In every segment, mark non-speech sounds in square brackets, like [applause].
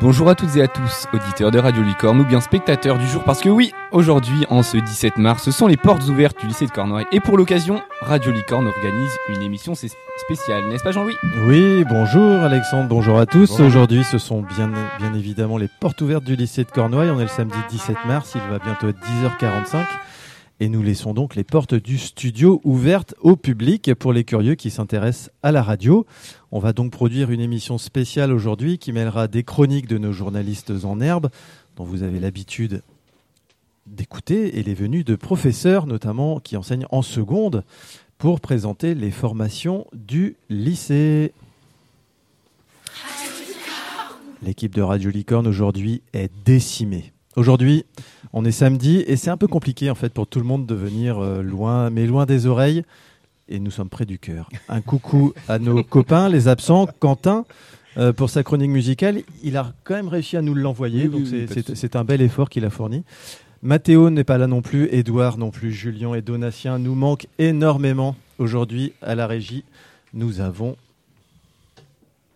Bonjour à toutes et à tous, auditeurs de Radio Licorne ou bien spectateurs du jour, parce que oui, aujourd'hui, en ce 17 mars, ce sont les portes ouvertes du lycée de Cornouailles. Et pour l'occasion, Radio Licorne organise une émission spéciale, n'est-ce pas Jean-Louis? Oui, bonjour Alexandre, bonjour à tous. Aujourd'hui, ce sont bien, bien évidemment les portes ouvertes du lycée de Cornouailles. On est le samedi 17 mars, il va bientôt être 10h45. Et nous laissons donc les portes du studio ouvertes au public pour les curieux qui s'intéressent à la radio. On va donc produire une émission spéciale aujourd'hui qui mêlera des chroniques de nos journalistes en herbe, dont vous avez l'habitude d'écouter, et les venues de professeurs, notamment qui enseignent en seconde, pour présenter les formations du lycée. L'équipe de Radio Licorne aujourd'hui est décimée. Aujourd'hui, on est samedi et c'est un peu compliqué en fait pour tout le monde de venir euh, loin, mais loin des oreilles. Et nous sommes près du cœur. Un coucou à nos [laughs] copains, les absents. Quentin, euh, pour sa chronique musicale, il a quand même réussi à nous l'envoyer, donc c'est un bel effort qu'il a fourni. Mathéo n'est pas là non plus, Edouard non plus, Julien et Donatien nous manquent énormément aujourd'hui à la régie. Nous avons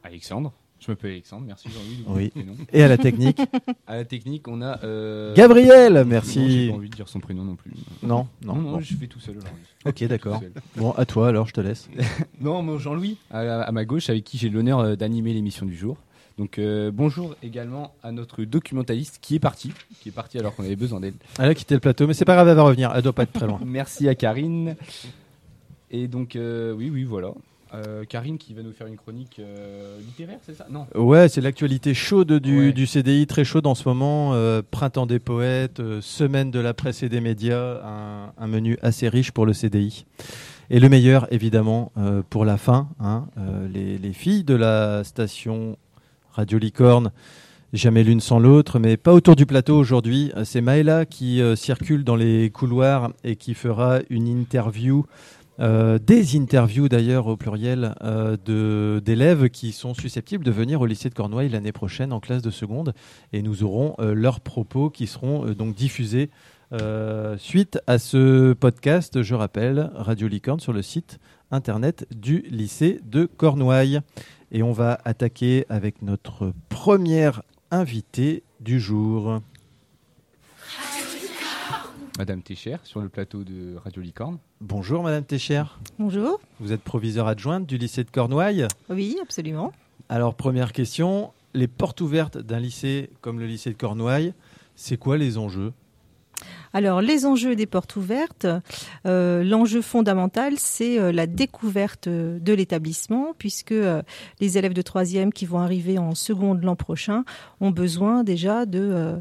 Alexandre. Je m'appelle Alexandre, merci Jean-Louis. Oui. Et à la technique [laughs] À la technique, on a. Euh... Gabriel, merci. J'ai pas envie de dire son prénom non plus. Non, non, non, je fais tout seul aujourd'hui. Ok, d'accord. Bon, à toi alors, je te laisse. [laughs] non, moi Jean-Louis, à, ma gauche, avec qui j'ai l'honneur euh, d'animer l'émission du jour. Donc euh, bonjour également à notre documentaliste qui est parti, qui est parti alors qu'on avait besoin d'elle. Elle a quitté le plateau, mais c'est pas grave, elle va revenir. Elle doit pas être très loin. [laughs] Merci à Karine. Et donc euh, oui, oui, voilà. Euh, Karine qui va nous faire une chronique euh, littéraire, c'est ça? Non. Ouais, c'est l'actualité chaude du, CDI, très chaude en ce moment. Euh, printemps des poètes, semaine de la presse et des médias, un, menu assez riche pour le CDI. Et le meilleur, évidemment, pour la fin, hein, les, les, filles de la station Radio Licorne. Jamais l'une sans l'autre, mais pas autour du plateau aujourd'hui. C'est Maëla qui circule dans les couloirs et qui fera une interview euh, des interviews d'ailleurs au pluriel euh, d'élèves qui sont susceptibles de venir au lycée de Cornouailles l'année prochaine en classe de seconde et nous aurons euh, leurs propos qui seront donc diffusés suite à ce podcast, je rappelle, Radio Licorne sur le site internet du lycée de Cornouailles. Et on va attaquer avec notre première invitée du jour. Madame Técher sur le plateau de Radio Licorne. Bonjour Madame Técher. Bonjour. Vous êtes proviseur adjointe du lycée de Cornouailles Oui, absolument. Alors première question, les portes ouvertes d'un lycée comme le lycée de Cornouailles, c'est quoi les enjeux? Alors, les enjeux des portes ouvertes, euh, l'enjeu fondamental, c'est euh, la découverte de l'établissement, puisque euh, les élèves de troisième qui vont arriver en seconde l'an prochain ont besoin déjà de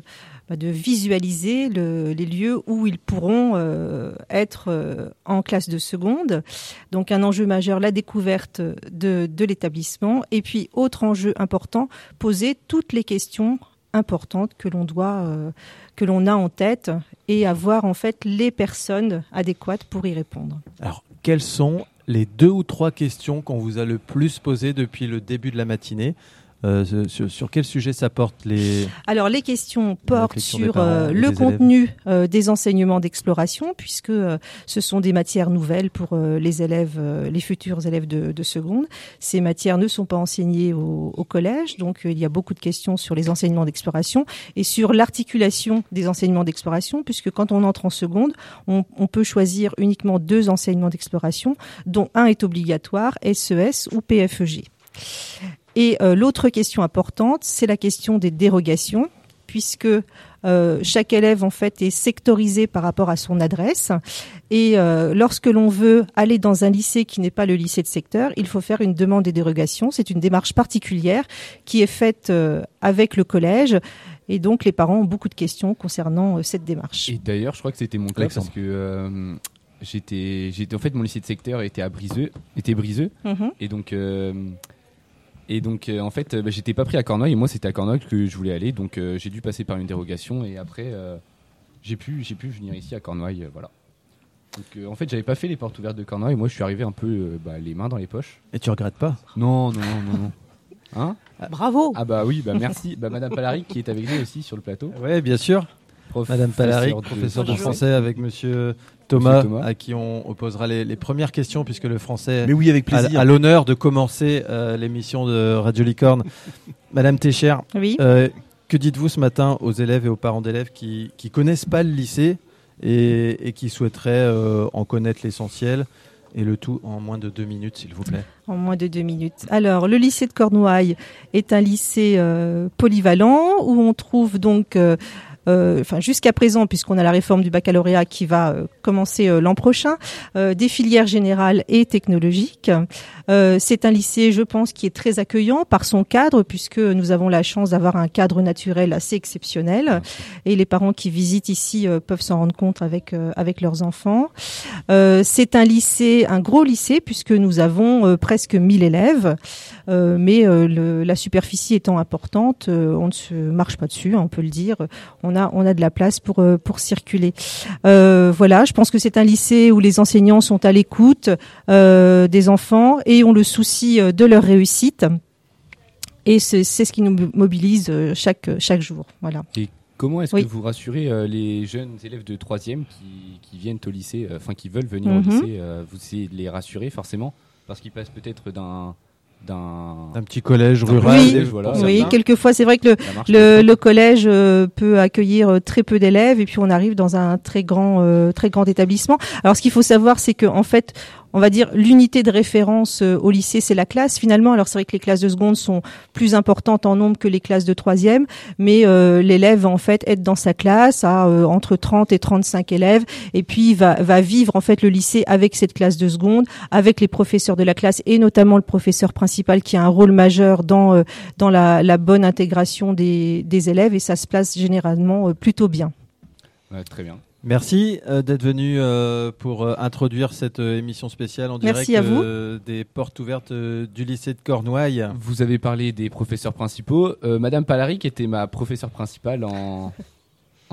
de visualiser les lieux où ils pourront euh, être euh, en classe de seconde. Donc un enjeu majeur, la découverte de, l'établissement. Et puis autre enjeu important, poser toutes les questions importantes que l'on doit, euh, que l'on a en tête et avoir en fait les personnes adéquates pour y répondre. Alors quelles sont les deux ou trois questions qu'on vous a le plus posées depuis le début de la matinée? Euh, sur, quel sujet ça porte les Alors les questions portent sur euh, le contenu euh, des enseignements d'exploration, puisque ce sont des matières nouvelles pour les élèves, les futurs élèves de, de, seconde. Ces matières ne sont pas enseignées au, au collège, donc il y a beaucoup de questions sur les enseignements d'exploration et sur l'articulation des enseignements d'exploration, puisque quand on entre en seconde, on, on peut choisir uniquement deux enseignements d'exploration, dont un est obligatoire, SES e ou PFEG. Et euh, l'autre question importante, c'est la question des dérogations, puisque euh, chaque élève en fait est sectorisé par rapport à son adresse. Et euh, lorsque l'on veut aller dans un lycée qui n'est pas le lycée de secteur, il faut faire une demande des dérogations. C'est une démarche particulière qui est faite avec le collège. Et donc les parents ont beaucoup de questions concernant cette démarche. Et d'ailleurs, je crois que c'était mon cas parce que j'étais, j'étais en fait mon lycée de secteur était à Briseux, était Briseux, mm-hmm. et donc et donc, euh, en fait, euh, bah, j'étais pas pris à Cornouailles et moi, c'était à Cornouailles que je voulais aller. Donc, euh, j'ai dû passer par une dérogation et après, j'ai pu, j'ai pu venir ici à Cornouailles. voilà. Donc, en fait, j'avais pas fait les portes ouvertes de Cornouailles. Moi, je suis arrivé un peu bah, les mains dans les poches. Et tu regrettes pas? Non, non, non, non. non. Hein? Bravo Ah bah oui, bah merci. bah, Madame Palari qui est avec nous aussi sur le plateau. Ouais, bien sûr. Madame Palari, professeur de français avec Monsieur Thomas, à qui on opposera les, premières questions, puisque le français Mais oui, avec plaisir. a, l'honneur de commencer euh, l'émission de Radio Licorne [laughs] Madame Técher, oui. que dites-vous ce matin aux élèves et aux parents d'élèves qui ne connaissent pas le lycée et, et qui souhaiteraient en connaître l'essentiel et le tout en moins de deux minutes, s'il vous plaît? En moins de deux minutes. Alors, le lycée de Cornouailles est un lycée euh, polyvalent où on trouve donc euh, euh, enfin jusqu'à présent, puisqu'on a la réforme du baccalauréat qui va euh, commencer euh, l'an prochain, des filières générales et technologiques. c'est un lycée, je pense, qui est très accueillant par son cadre, puisque nous avons la chance d'avoir un cadre naturel assez exceptionnel, et les parents qui visitent ici peuvent s'en rendre compte avec avec leurs enfants. c'est un lycée, un gros lycée, puisque nous avons presque 1000 élèves, mais la superficie étant importante, on ne se marche pas dessus, hein, on peut le dire. On on a, de la place pour, euh, pour circuler. Euh, voilà, je pense que c'est un lycée où les enseignants sont à l'écoute euh, des enfants et ont le souci de leur réussite. Et c'est ce qui nous mobilise chaque, chaque jour. Voilà. Et comment est-ce que vous rassurez les jeunes élèves de 3e qui, viennent au lycée, enfin qui veulent venir au mhm. lycée Vous essayez de les rassurer forcément parce qu'ils passent peut-être d'un d'un petit collège rural. Oui, quelquefois c'est vrai que le, le, collège euh, peut accueillir euh, très peu d'élèves et puis on arrive dans un très grand euh, très grand établissement. Alors ce qu'il faut savoir c'est que en fait on va dire l'unité de référence euh, au lycée, c'est la classe finalement. Alors c'est vrai que les classes de seconde sont plus importantes en nombre que les classes de troisième, mais euh, l'élève en fait être dans sa classe à euh, entre 30 et 35 élèves, et puis va, vivre en fait le lycée avec cette classe de seconde, avec les professeurs de la classe et notamment le professeur principal qui a un rôle majeur dans dans la, bonne intégration des élèves et ça se place généralement plutôt bien. très bien. Merci euh, d'être venu euh, pour euh, introduire cette émission spéciale en direct Merci à vous. des portes ouvertes du lycée de Cornouailles. Vous avez parlé des professeurs principaux. Madame Palaric était ma professeure principale en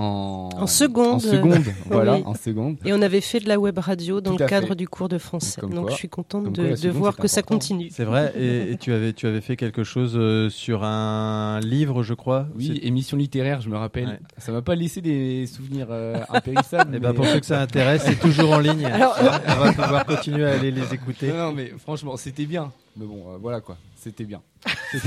en, seconde. En seconde, [laughs] voilà, en seconde. Et on avait fait de la web radio dans le cadre du cours de français. Donc je suis contente de, voir que ça continue. C'est vrai. Et, [laughs] tu avais, tu avais fait quelque chose euh, sur un livre, je crois. Oui, émission littéraire, je me rappelle. Ça m'a pas laissé des souvenirs euh, impérissables. Et [laughs] eh ben pour ceux que ça intéresse, c'est toujours en ligne. Alors, on va pouvoir continuer à aller les écouter. Non, mais franchement, c'était bien. Mais bon, euh, voilà quoi, c'était bien. [laughs]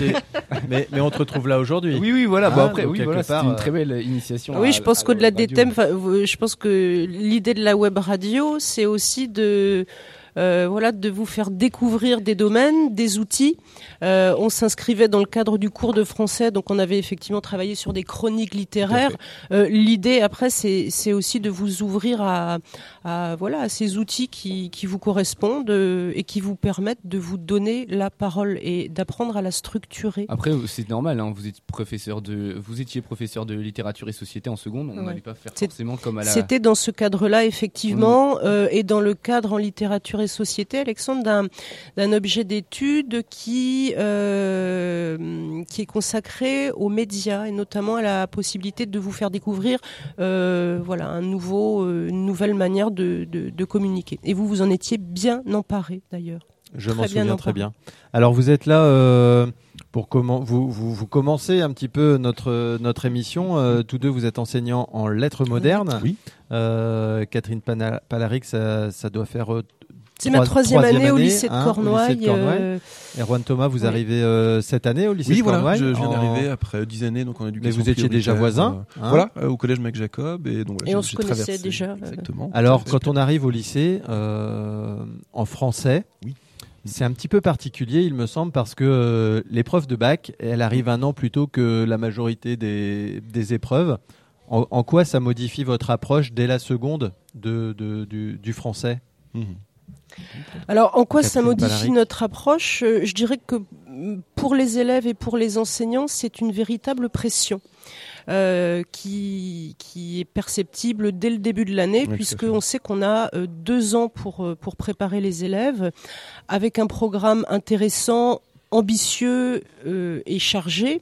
mais, mais on te retrouve là aujourd'hui. Oui, oui, voilà. bon, ah, après, oui, voilà, c'était une très belle initiation. Oui, je pense qu'au-delà des thèmes, je pense que l'idée de la web radio, c'est aussi de euh, voilà, de vous faire découvrir des domaines, des outils. Euh, on s'inscrivait dans le cadre du cours de français, donc on avait effectivement travaillé sur des chroniques littéraires. Euh, L'idée après, c'est aussi de vous ouvrir à, à, voilà à ces outils qui, qui vous correspondent euh, et qui vous permettent de vous donner la parole et d'apprendre à la structurer. Après, c'est normal. Hein, vous êtes professeur de, vous étiez professeur de littérature et société en seconde. On n'allait pas faire forcément comme à la. C'était dans ce cadre-là effectivement, mmh. et dans le cadre en littérature sociétés, Alexandre, d'un objet d'étude qui, euh, qui est consacré aux médias et notamment à la possibilité de vous faire découvrir euh, voilà, un nouveau, euh, une nouvelle manière de, de, communiquer. Et vous vous en étiez bien emparé d'ailleurs. Je m'en souviens très bien. Alors vous êtes là pour comment vous, vous, vous, commencez un petit peu notre notre émission. tous deux, vous êtes enseignants en lettres modernes. Oui. Catherine Palaric, ça, ça doit faire c'est ma troisième, année, au lycée de Cornouailles. Euh... Erwan Thomas, vous arrivez euh, cette année au lycée de Cornouailles Oui, voilà, je, viens d'arriver après dix années donc en éducation. Mais vous étiez déjà voisins euh, hein Voilà, euh, au collège Mac Jacob. Et, donc, et on se connaissait déjà. Exactement. Alors, quand on arrive au lycée, en français, oui. C'est un petit peu particulier, il me semble, parce que l'épreuve de bac, elle arrive un an plus tôt que la majorité des, des épreuves. En, quoi ça modifie votre approche dès la seconde de, de du, du, français? Mmh. Alors, en quoi ça modifie notre approche? Euh, Je dirais que mm, pour les élèves et pour les enseignants, c'est une véritable pression. Euh, qui, qui est perceptible dès le début de l'année, puisqu'on sait qu'on a euh, deux ans pour, pour préparer les élèves, avec un programme intéressant, ambitieux et chargé.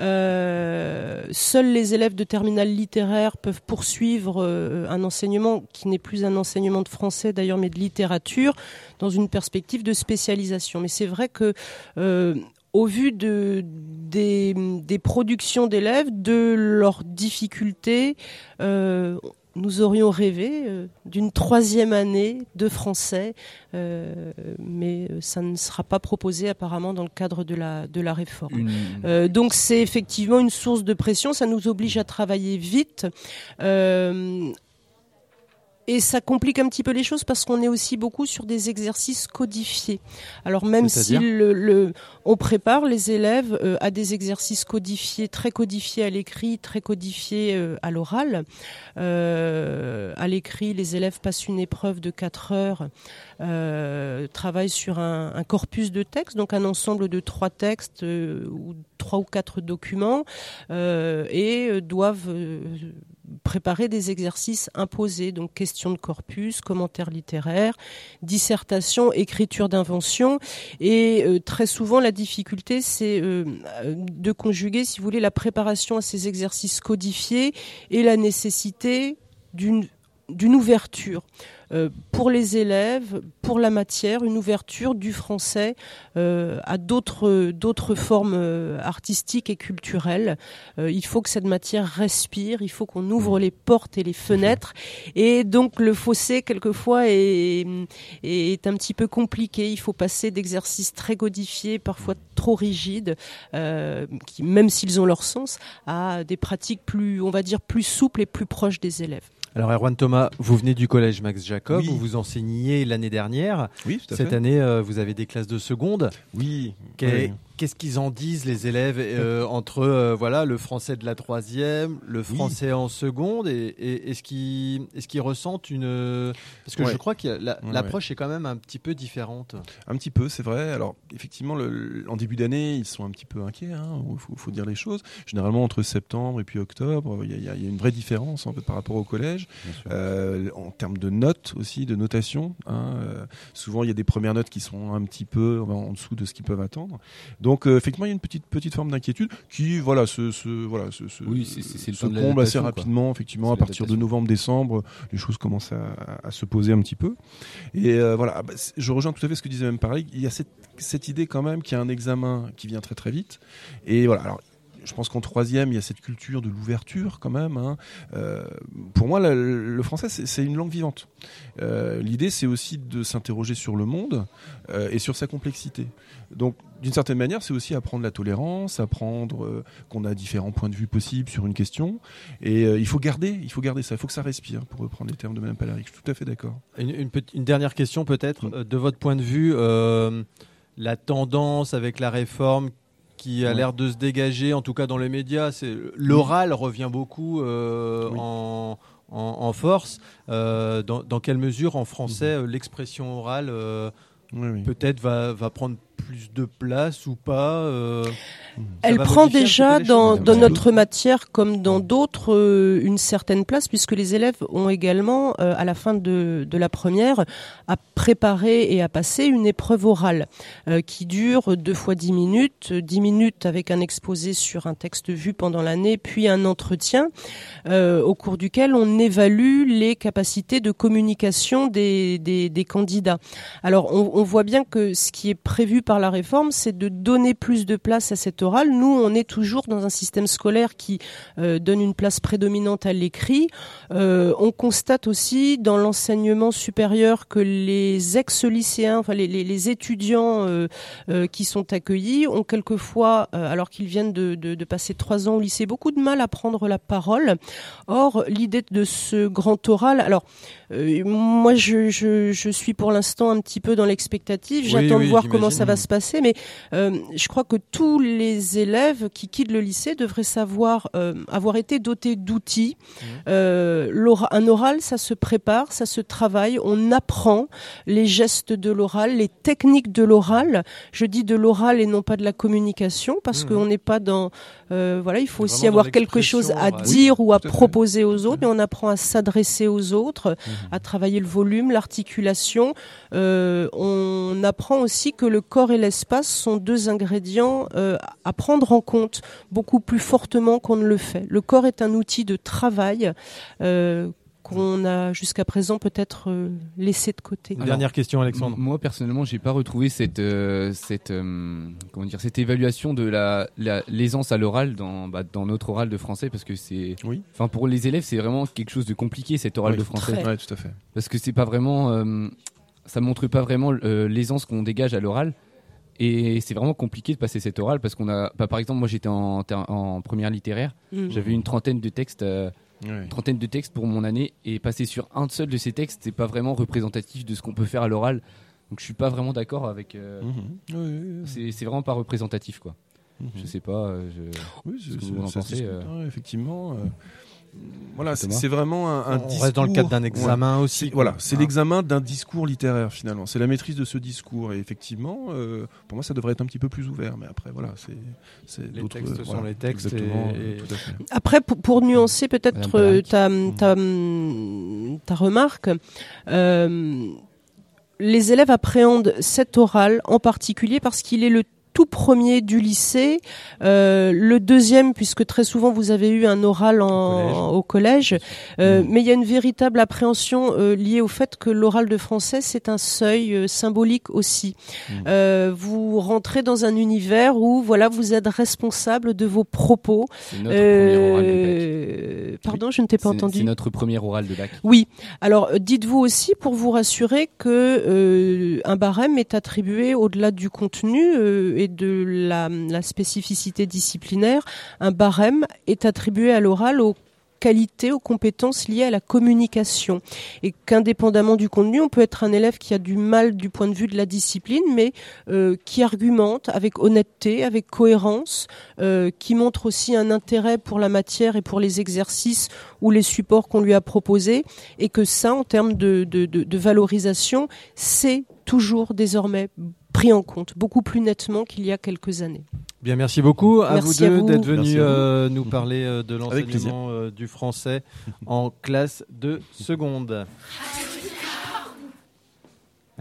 Euh, seuls les élèves de terminale littéraire peuvent poursuivre euh, un enseignement qui n'est plus un enseignement de français d'ailleurs, mais de littérature, dans une perspective de spécialisation. Mais c'est vrai que euh, au vu de, des, des productions d'élèves, de leurs difficultés, nous aurions rêvé euh, d'une troisième année de français, euh, mais ça ne sera pas proposé apparemment dans le cadre de la, de la réforme. donc c'est effectivement une source de pression, ça nous oblige à travailler vite. Et ça complique un petit peu les choses parce qu'on est aussi beaucoup sur des exercices codifiés. Alors même si le, on prépare les élèves euh, à des exercices codifiés, très codifiés à l'écrit, très codifiés euh, à l'oral. Euh, à l'écrit, les élèves passent une épreuve de 4 heures, travaillent sur un, un, corpus de textes, donc un ensemble de trois textes ou trois ou quatre documents, et doivent préparer des exercices imposés, donc questions de corpus, commentaires littéraires, dissertation, écriture d'invention. Et euh, très souvent, la difficulté, c'est euh, de conjuguer, si vous voulez, la préparation à ces exercices codifiés et la nécessité d'une ouverture. Euh, pour les élèves, pour la matière, une ouverture du français euh, à d'autres d'autres formes euh, artistiques et culturelles. il faut que cette matière respire, il faut qu'on ouvre les portes et les fenêtres. Et donc le fossé quelquefois est, est un petit peu compliqué. Il faut passer d'exercices très codifiés, parfois trop rigides, qui même s'ils ont leur sens, à des pratiques plus, on va dire, plus souples et plus proches des élèves. Alors Erwan Thomas, vous venez du collège Max Jacob, où vous enseigniez l'année dernière. Oui, tout à Cette année, euh, vous avez des classes de seconde. Oui. Qu'est-ce qu'ils en disent les élèves euh, [laughs] entre euh, voilà le français de la troisième, le français en seconde et, est-ce qu'ils est-ce qu'ils ressentent une parce que je crois que l'approche est quand même un petit peu différente. Un petit peu, c'est vrai. Alors effectivement, en début d'année, ils sont un petit peu inquiets. Il hein, faut, dire les choses. Généralement entre septembre et puis octobre, il y, a une vraie différence en fait par rapport au collège euh, en termes de notes aussi, de notation. Hein, souvent, il y a des premières notes qui sont un petit peu en dessous de ce qu'ils peuvent attendre. Donc euh, effectivement, il y a une petite petite forme d'inquiétude qui voilà se, se voilà se, se, oui, se comble assez rapidement. Effectivement, à partir de novembre-décembre, les choses commencent à, à, se poser un petit peu. Et euh, voilà, ah bah, je rejoins tout à fait ce que disait même pareil. Il y a cette, cette idée quand même qu'il y a un examen qui vient très très vite. Et voilà, alors je pense qu'en troisième, il y a cette culture de l'ouverture quand même. Hein. Euh, pour moi, le, français, c'est une langue vivante. Euh, l'idée, c'est aussi de s'interroger sur le monde euh, et sur sa complexité. Donc, d'une certaine manière, c'est aussi apprendre la tolérance, apprendre qu'on a différents points de vue possibles sur une question. Et il faut garder, il faut garder ça. Il faut que ça respire, pour reprendre les termes de Mme Palaric. Je suis tout à fait d'accord. Une, une, dernière question, peut-être, mm. de votre point de vue la tendance avec la réforme qui a l'air de se dégager, en tout cas dans les médias. C'est l'oral revient beaucoup euh, en, en, force. Euh, dans, dans, quelle mesure en français mhm. l'expression orale euh, peut-être va, va prendre plus de place ou pas euh, Elle prend déjà dans, dans, notre matière comme dans d'autres euh, une certaine place puisque les élèves ont également euh, à la fin de, de, la première à préparer et à passer une épreuve orale qui dure deux fois dix minutes, dix minutes avec un exposé sur un texte vu pendant l'année, puis un entretien au cours duquel on évalue les capacités de communication des, des, des candidats. Alors on, on voit bien que ce qui est prévu par la réforme, c'est de donner plus de place à cet oral. Nous, on est toujours dans un système scolaire qui euh, donne une place prédominante à l'écrit. Euh, on constate aussi dans l'enseignement supérieur que les ex-lycéens, enfin les, étudiants euh, qui sont accueillis ont quelquefois, alors qu'ils viennent de, de, passer trois ans au lycée, beaucoup de mal à prendre la parole. Or, l'idée de ce grand oral, alors moi, je, je, je, suis pour l'instant un petit peu dans l'expectative. J'attends de voir comment ça va se passer, mais euh, je crois que tous les élèves qui quittent le lycée devraient savoir euh, avoir été dotés d'outils. Mmh. Euh, un oral, ça se prépare, ça se travaille, on apprend les gestes de l'oral, les techniques de l'oral. Je dis de l'oral et non pas de la communication, parce mmh. qu'on n'est pas dans voilà, il faut aussi avoir quelque chose à dire ou à proposer aux autres, mmh. mais on apprend à s'adresser aux autres, à travailler le volume, l'articulation. on apprend aussi que le corps et l'espace sont deux ingrédients euh, à prendre en compte beaucoup plus fortement qu'on ne le fait. Le corps est un outil de travail. Euh, qu'on a jusqu'à présent peut-être euh, laissé de côté. dernière question, Alexandre. Moi personnellement, j'ai pas retrouvé cette euh, cette comment dire cette évaluation de la l'aisance à l'oral dans bah, dans notre oral de français parce que c'est oui. Enfin pour les élèves, c'est vraiment quelque chose de compliqué cet oral de français. Oui, tout à fait. Parce que c'est pas vraiment ça montre pas vraiment l'aisance qu'on dégage à l'oral. Et c'est vraiment compliqué de passer cet oral parce qu'on a, bah, par exemple, moi j'étais en, en, première littéraire, mmh. j'avais une trentaine de textes, euh, trentaine de textes pour mon année, et passer sur un seul de ces textes, c'est pas vraiment représentatif de ce qu'on peut faire à l'oral. Donc je suis pas vraiment d'accord avec. Euh, mmh. C'est vraiment pas représentatif, quoi. Mmh. Je sais pas. Euh, je, oui, ce que vous en pensez. effectivement voilà, c'est vraiment un, un On reste dans le cadre d'un examen aussi. Voilà, c'est ah. l'examen d'un discours littéraire finalement. C'est la maîtrise de ce discours. Et effectivement, euh, pour moi, ça devrait être un petit peu plus ouvert. Mais après, voilà, c'est les textes sont les textes. Après, pour, nuancer peut-être euh, ta, ta, ta, remarque. Euh, les élèves appréhendent cet oral en particulier parce qu'il est le tout premier du lycée, euh, le deuxième puisque très souvent vous avez eu un oral en, au collège, euh, mmh. mais il y a une véritable appréhension euh, liée au fait que l'oral de français c'est un seuil euh, symbolique aussi. Mmh. Euh, vous rentrez dans un univers où voilà vous êtes responsable de vos propos. Euh, pardon, je ne t'ai pas entendu. C'est notre premier oral de bac. Oui. Alors dites-vous aussi pour vous rassurer que un barème est attribué au-delà du contenu et de la, spécificité disciplinaire, un barème est attribué à l'oral aux qualités, aux compétences liées à la communication. Et qu'indépendamment du contenu, on peut être un élève qui a du mal du point de vue de la discipline, mais euh, qui argumente avec honnêteté, avec cohérence, euh, qui montre aussi un intérêt pour la matière et pour les exercices ou les supports qu'on lui a proposés, et que ça, en termes de valorisation, c'est toujours désormais pris en compte beaucoup plus nettement qu'il y a quelques années. Bien, merci beaucoup à vous deux d'être venus euh, nous parler euh, de l'enseignement euh, du français en classe de seconde.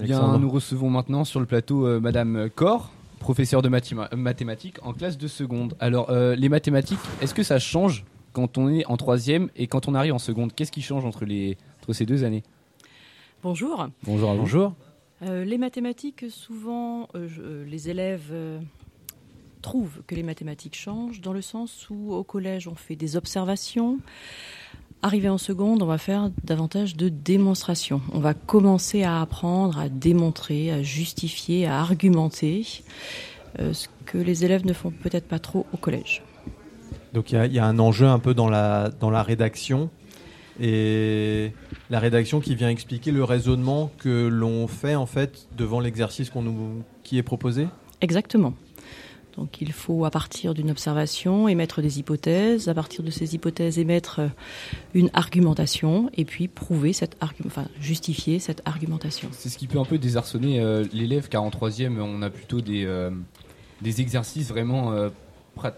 Bien, nous recevons maintenant sur le plateau Madame Cor, professeure de mathématiques en classe de seconde. Alors, les mathématiques, est-ce que ça change quand on est en troisième et quand on arrive en seconde? Qu'est-ce qui change entre, les, entre ces deux années? Bonjour. Bonjour Bonjour. Euh, les mathématiques, souvent, euh, euh, les élèves trouvent que les mathématiques changent dans le sens où au collège on fait des observations. Arrivé en seconde, on va faire davantage de démonstrations. On va commencer à apprendre, à démontrer, à justifier, à argumenter, ce que les élèves ne font peut-être pas trop au collège. Donc il y, a un enjeu un peu dans la, dans la rédaction et la rédaction qui vient expliquer le raisonnement que l'on fait en fait devant l'exercice qu'on nous, qui est proposé? Exactement. Donc il faut à partir d'une observation émettre des hypothèses, à partir de ces hypothèses émettre une argumentation et puis prouver cette enfin justifier cette argumentation. C'est ce qui peut un peu désarçonner euh, l'élève car en troisième on a plutôt des, euh, des exercices vraiment euh,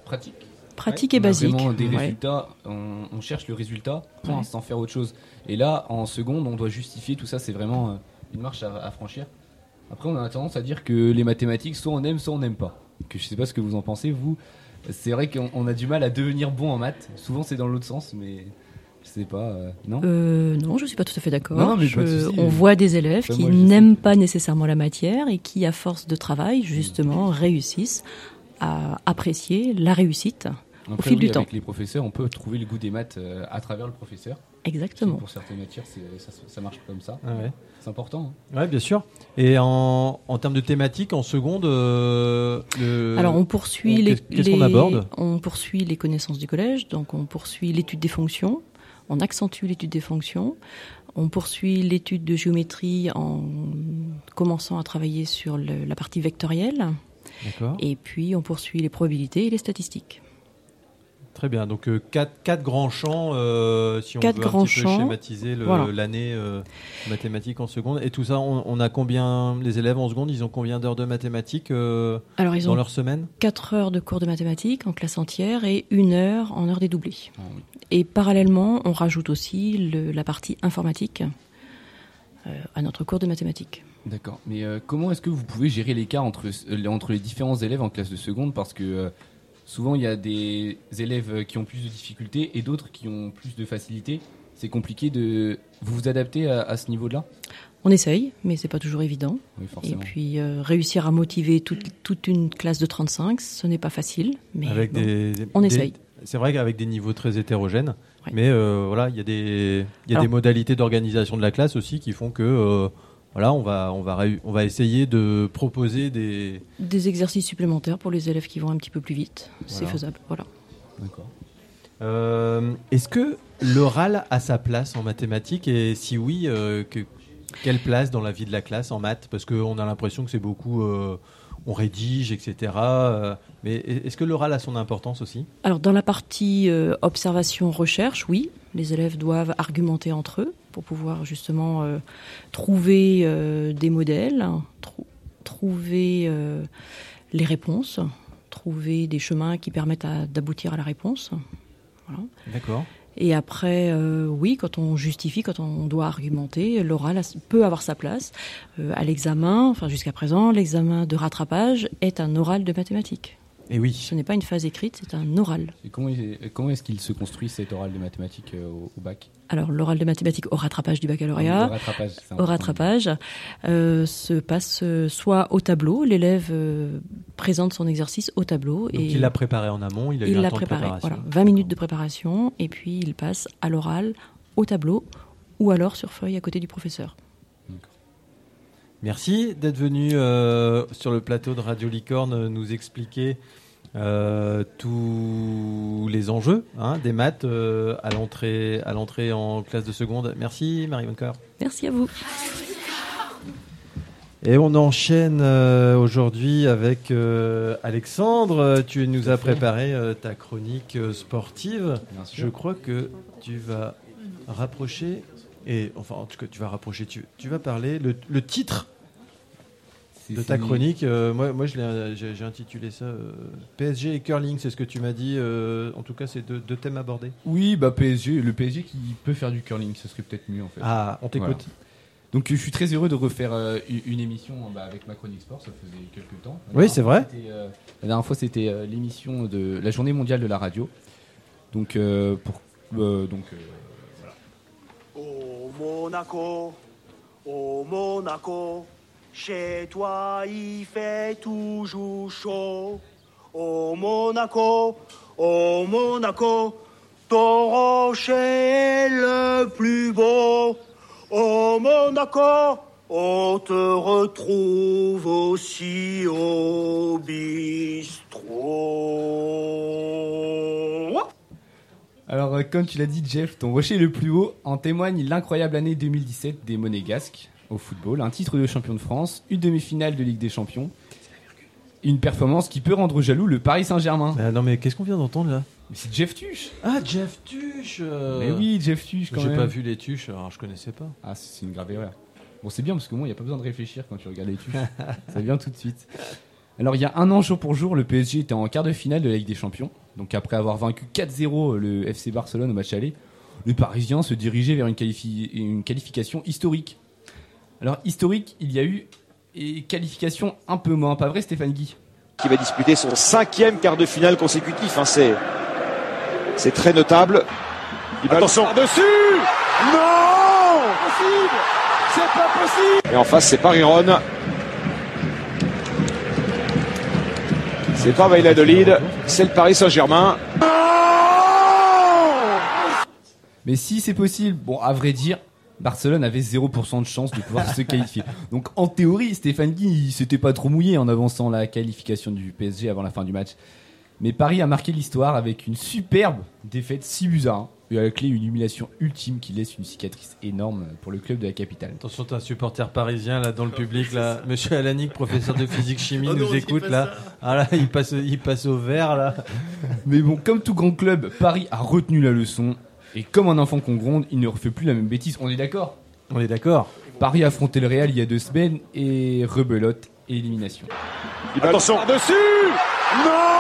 pratiques pratique et basique. Vraiment des résultats, on, cherche le résultat sans faire autre chose. Et là, en seconde, on doit justifier tout ça. C'est vraiment euh, une marche à, franchir. Après, on a tendance à dire que les mathématiques, soit on aime, soit on n'aime pas. Que je sais pas ce que vous en pensez, vous. C'est vrai qu'on a du mal à devenir bon en maths. Souvent, c'est dans l'autre sens, mais je sais pas. Euh, non? Euh, non, je suis pas tout à fait d'accord. on voit des élèves qui n'aiment pas nécessairement la matière et qui, à force de travail, justement, réussissent à apprécier la réussite au fil du temps. Avec les professeurs, on peut trouver le goût des maths euh, à travers le professeur. Exactement. Pour certaines matières, ça, marche comme ça. Ah c'est important. Hein. Oui, bien sûr. Et en, en, termes de thématique, en seconde, euh, alors on poursuit les, qu'est-ce qu'on aborde? On poursuit les connaissances du collège, donc on poursuit l'étude des fonctions, on accentue l'étude des fonctions, on poursuit l'étude de géométrie en commençant à travailler sur la partie vectorielle. Et puis on poursuit les probabilités et les statistiques. Très bien. Donc euh, quatre, grands champs, euh, si on quatre veut grands un petit peu schématiser l'année euh, mathématiques en seconde. Et tout ça, on, a combien Les élèves en seconde, ils ont combien d'heures de mathématiques Alors, ils dans ont leur semaine? 4 heures de cours de mathématiques en classe entière et une heure en heure dédoublée. Ah et parallèlement, on rajoute aussi la partie informatique à notre cours de mathématiques. D'accord. Mais comment est-ce que vous pouvez gérer l'écart entre, entre les différents élèves en classe de seconde? Parce que souvent il y a des élèves qui ont plus de difficultés et d'autres qui ont plus de facilité. c'est compliqué de vous vous adapter à, ce niveau-là? On essaye, mais c'est pas toujours évident. et puis euh, réussir à motiver toute, une classe de 35, ce n'est pas facile, mais on essaye. C'est vrai qu'avec des niveaux très hétérogènes, mais euh, voilà, il y a des, y a des modalités d'organisation de la classe aussi qui font que euh, voilà, on va, on, va, on va essayer de proposer des... Des exercices supplémentaires pour les élèves qui vont un petit peu plus vite. C'est faisable, voilà. D'accord. Est-ce que l'oral a sa place en mathématiques et si oui, que, quelle place dans la vie de la classe en maths? Parce qu'on a l'impression que c'est beaucoup, euh, on rédige, etc. Euh, mais est-ce que l'oral a son importance aussi? Alors dans la partie euh, observation-recherche, oui, les élèves doivent argumenter entre eux pour pouvoir justement trouver des modèles, trouver les réponses, trouver des chemins qui permettent d'aboutir à la réponse. Voilà. D'accord. Et après, euh, oui, quand on justifie, quand on doit argumenter, l'oral peut avoir sa place. Euh, à l'examen, enfin jusqu'à présent, l'examen de rattrapage est un oral de mathématiques. Et oui. Ce n'est pas une phase écrite, c'est un oral. Et comment, comment est-ce qu'il se construit cet oral de mathématiques euh, au, bac? Alors, l'oral de mathématiques au rattrapage du baccalauréat, au rattrapage, au rattrapage euh, se passe euh, soit au tableau, l'élève présente son exercice au tableau. Donc et il l'a préparé en amont, il a il l'a préparé, voilà, 20 minutes de préparation, et puis il passe à l'oral, au tableau, ou alors sur feuille à côté du professeur. Merci d'être venu sur le plateau de Radio Licorne nous expliquer euh, tous les enjeux hein, des maths euh, à l'entrée à l'entrée en classe de seconde. Merci Marie Bunker. Merci à vous. Et on enchaîne euh, aujourd'hui avec Alexandre. Tu nous as préparé ta chronique sportive. Je crois que tu vas rapprocher et enfin en tout cas tu vas rapprocher. Tu, tu vas parler le, le titre de ta chronique. Euh, moi, moi j'ai intitulé ça euh, PSG et curling, c'est ce que tu m'as dit. Euh, en tout cas, c'est deux, thèmes abordés. Oui, bah PSG, le PSG qui peut faire du curling, ce serait peut-être mieux en fait. Ah, on t'écoute. Donc je suis très heureux de refaire une émission bah, avec ma chronique sport, ça faisait quelques temps. oui, c'est vrai. la dernière fois, c'était l'émission de la journée mondiale de la radio. Donc, pour, donc voilà. Au Monaco, au Monaco. Chez toi, il fait toujours chaud. Au Monaco, au Monaco, ton rocher est le plus beau. Au Monaco, on te retrouve aussi au bistrot. Alors, euh, comme tu l'as dit, Jeff, ton rocher le plus haut en témoigne l'incroyable année 2017 des Monégasques au football, un titre de champion de France, une demi-finale de Ligue des Champions, une performance qui peut rendre jaloux le Paris Saint-Germain. non mais qu'est-ce qu'on vient d'entendre là C'est Jeff Tuche. Ah Jeff Tuche. Euh. Mais oui, Jeff Tuche quand J'ai pas vu les Tuches, alors je connaissais pas. Ah c'est une grave erreur. Bon c'est bien parce que moi il n'y a pas besoin de réfléchir quand tu regardes les Tuches. [laughs] Ça vient tout de suite. Alors il y a un an jour pour jour, le PSG était en quart de finale de la Ligue des Champions. Donc après avoir vaincu 4-0 le FC Barcelone au match aller, le Parisien se dirigeait vers une, une qualification historique alors, historique, il y a eu et qualification un peu moins, pas vrai Stéphane Guy? Qui va disputer son cinquième quart de finale consécutif, hein, c'est, c'est très notable. Il Attention. dessus Non! Impossible! C'est pas possible! Et en face, c'est Paris-Ron. C'est pas Valladolid, c'est le Paris Saint-Germain. Mais si c'est possible, bon, à vrai dire, Barcelone avait 0% de chance de pouvoir [laughs] se qualifier. Donc en théorie, Stéphane Guy, il s'était pas trop mouillé en avançant la qualification du PSG avant la fin du match. Mais Paris a marqué l'histoire avec une superbe défaite 6 buts à 1. Et à la clé, une humiliation ultime qui laisse une cicatrice énorme pour le club de la capitale. Attention, t'as un supporter parisien là dans le public là. [laughs] Monsieur Alanic, professeur de physique chimie, oh nous écoute là. Ah là, il passe, il passe au vert là. Mais bon, comme tout grand club, Paris a retenu la leçon et comme un enfant qu'on gronde, il ne refait plus la même bêtise. On est d'accord? On est d'accord. Paris a affronté le Real il y a deux semaines et rebelote et élimination. Attention dessus Non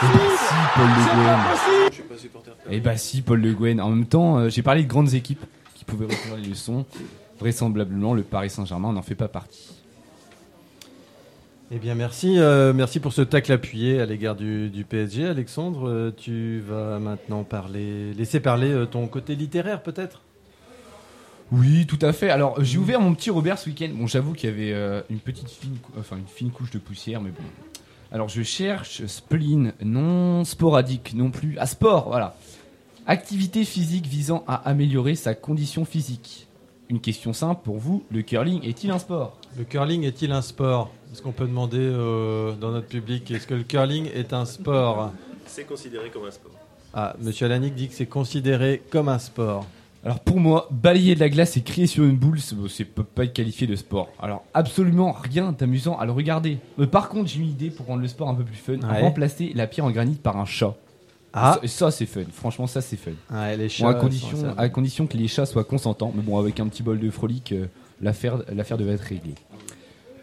si, Paul Le Guen. Eh bah si, Paul Le Guen. En même temps, euh, j'ai parlé de grandes équipes qui pouvaient retenir les leçons. Vraisemblablement, le Paris Saint-Germain n'en fait pas partie. Eh bien, merci, euh, merci pour ce tacle appuyé à l'égard du, PSG, Alexandre. Euh, tu vas maintenant parler, laisser parler euh, ton côté littéraire, peut-être? Oui, tout à fait. Alors, j'ai ouvert mon petit Robert ce week-end. Bon, j'avoue qu'il y avait une petite fine, enfin une fine couche de poussière, mais bon. Alors, je cherche spleen, non sporadique, non plus. À sport, voilà. Activité physique visant à améliorer sa condition physique. Une question simple pour vous le curling est-il un sport? Le curling est-il un sport est-ce qu'on peut demander euh, dans notre public, est-ce que le curling est un sport C'est considéré comme un sport. Ah, Monsieur Alanic dit que c'est considéré comme un sport. Alors pour moi, balayer de la glace et crier sur une boule, c'est peut pas être qualifié de sport. Alors absolument rien d'amusant à le regarder. Mais par contre, j'ai une idée pour rendre le sport un peu plus fun. Remplacer la pierre en granit par un chat. Ah. Et ça, c'est fun. Franchement, ça c'est fun. les chats à, condition, à condition que les chats soient consentants. Mais bon, avec un petit bol de frolic, euh, l'affaire devait être réglée.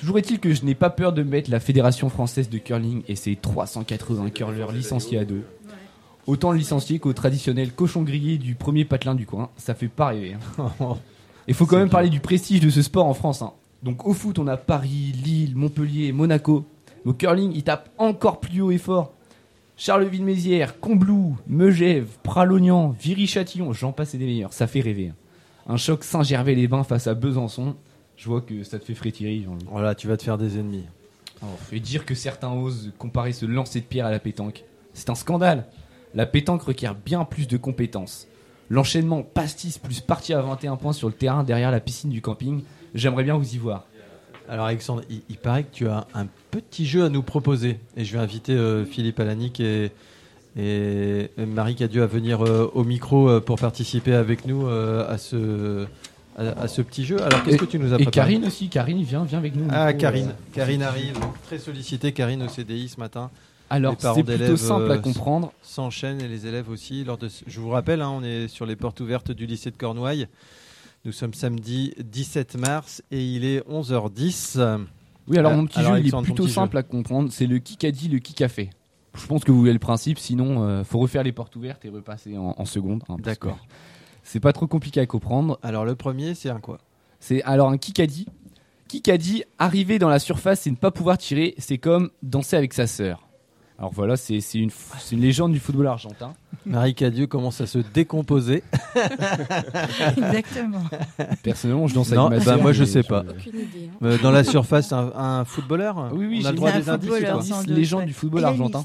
Toujours est-il que je n'ai pas peur de mettre la Fédération française de curling et ses 380 curleurs licenciés à deux. Autant le licencié qu'au traditionnel cochon grillé du premier patelin du coin, ça fait pas rêver. Hein. [laughs] Il faut quand même parler du prestige de ce sport en France. Hein. Donc au foot, on a Paris, Lille, Montpellier, Monaco. Au curling, il tape encore plus haut et fort. Charleville-Mézières, Combloux, Megève, Pralognan, Viry-Châtillon, j'en passe et des meilleurs. Ça fait rêver. Hein. Un choc Saint-Gervais-les-Bains face à Besançon. Je vois que ça te fait frétiller. Voilà, tu vas te faire des ennemis. et dire que certains osent comparer ce lancer de pierre à la pétanque, c'est un scandale. La pétanque requiert bien plus de compétences. L'enchaînement pastis plus partie à 21 points sur le terrain derrière la piscine du camping, j'aimerais bien vous y voir. Alors Alexandre, il, paraît que tu as un petit jeu à nous proposer. Et je vais inviter euh, Philippe Alanic et, et Marie Cadieux à venir euh, au micro euh, pour participer avec nous à ce à, ce petit jeu. Alors qu'est-ce que tu nous as préparé Et Karine aussi, Karine vient, vient avec nous. Ah Karine, euh, Karine arrive, très sollicitée Karine au CDI ce matin. Alors c'est plutôt simple à euh, comprendre. S'enchaînent et les élèves aussi. Lors de, je vous rappelle, hein, on est sur les portes ouvertes du lycée de Cornouailles. Nous sommes samedi 17 mars et il est 11h10. Oui, alors mon petit jeu, il est plutôt simple à comprendre. C'est le qui a dit, le qui a fait. Je pense que vous voyez le principe, sinon il euh, faut refaire les portes ouvertes et repasser en, seconde. Hein, D'accord. C'est pas trop compliqué à comprendre. Alors le premier, c'est un quoi? C'est alors un Kikadi. Kikadi, arriver dans la surface et ne pas pouvoir tirer, c'est comme danser avec sa sœur. Alors voilà, c'est une, une, légende du football argentin. Marie Cadieux commence à se décomposer. [laughs] Exactement. Personnellement, je danse avec ma bah, Moi, je sais pas. Aucune idée, hein. euh, Dans la surface, un, footballeur? Oui, oui, j'ai droit des indices. Légende du football argentin.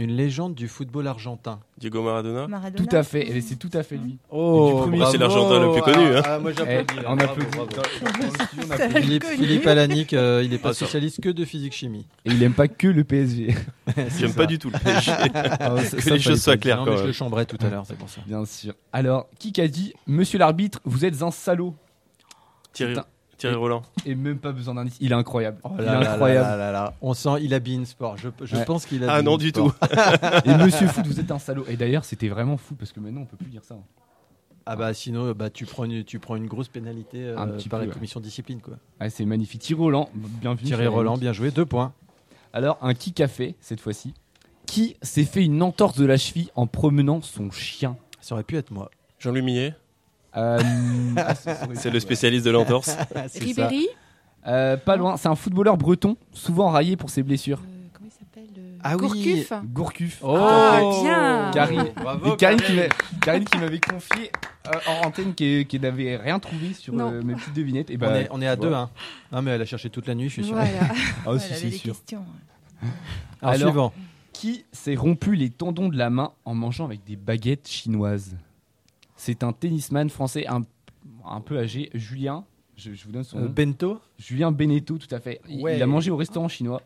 Une légende du football argentin. Diego Maradona, Tout à fait, c'est tout à fait lui. Oh, c'est l'Argentin le plus connu. Hein. Ah, moi j'applaudis. on Philippe, Philippe Alanic, euh, il n'est pas ah, spécialiste que de physique-chimie. Et il n'aime pas que le PSG. [laughs] J'aime pas du tout le PSG. Ah, [laughs] que les choses soient claires. Non, mais je le chambrais tout à l'heure, c'est pour ça. Bien sûr. Alors, qui a dit Monsieur l'arbitre, vous êtes un salaud Thierry. Thierry Roland. Et même pas besoin d'indice. Il est incroyable. Oh il est incroyable. On sent, il habille une sport. Je, pense qu'il a. Ah non, du tout. [laughs] et Monsieur Foot, vous êtes un salaud. Et d'ailleurs, c'était vraiment fou parce que maintenant, on peut plus dire ça. Hein. Ah bah sinon, bah, tu, prends une, tu prends une grosse pénalité euh, par la commission discipline. Quoi. c'est magnifique. Thierry Roland, bienvenue. Thierry Roland, bien joué, deux points. Alors, un qui a fait cette fois-ci Qui s'est fait une entorse de la cheville en promenant son chien? Ça aurait pu être moi. Jean-Louis Millet euh, c'est le spécialiste de l'entorse. [laughs] Ribéry euh, Pas loin, c'est un footballeur breton, souvent raillé pour ses blessures. Euh, comment il s'appelle ah Gourcuff Gourcuff. Oh, ah, bien Karine, [laughs] Karine, qui m'avait confié en antenne qui, qui n'avait rien trouvé sur mes petites devinettes. Et bah, on, est, on est à deux. Hein. Non, mais elle a cherché toute la nuit, je suis sûr. Voilà. ah, [laughs] aussi, c'est sûr. Alors, Alors, suivant. Qui s'est rompu les tendons de la main en mangeant avec des baguettes chinoises? C'est un tennisman français un, un peu âgé, Julien. Je, vous donne son euh, nom. Bento Julien Beneteau, tout à fait. Il, a mangé au restaurant chinois.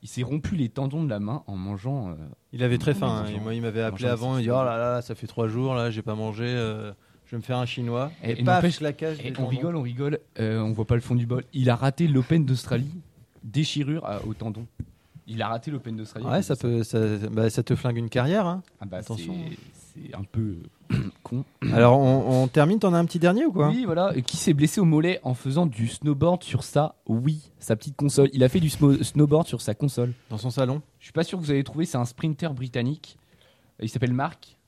Il s'est rompu les tendons de la main en mangeant. Euh, il avait très faim. Hein. Moi, il m'avait appelé avant. Il dit Oh là là, ça fait trois jours, là, j'ai pas mangé. euh, je vais me faire un chinois. Et, Et, paf, la cage. on rigole, on rigole. on voit pas le fond du bol. Il a raté l'Open d'Australie. Déchirure au tendon. Il a raté l'Open d'Australie. Ouais, ça, peut, ça, bah, ça te flingue une carrière. Hein. Ah bah, Attention. c'est un peu [coughs] con. [coughs] Alors on, termine, t'en as un petit dernier ou quoi? Oui, voilà. Qui s'est blessé au mollet en faisant du snowboard sur sa oui, sa petite console? Il a fait du snowboard sur sa console. Dans son salon? Je suis pas sûr que vous avez trouvé, c'est un sprinter britannique. Il s'appelle Marc.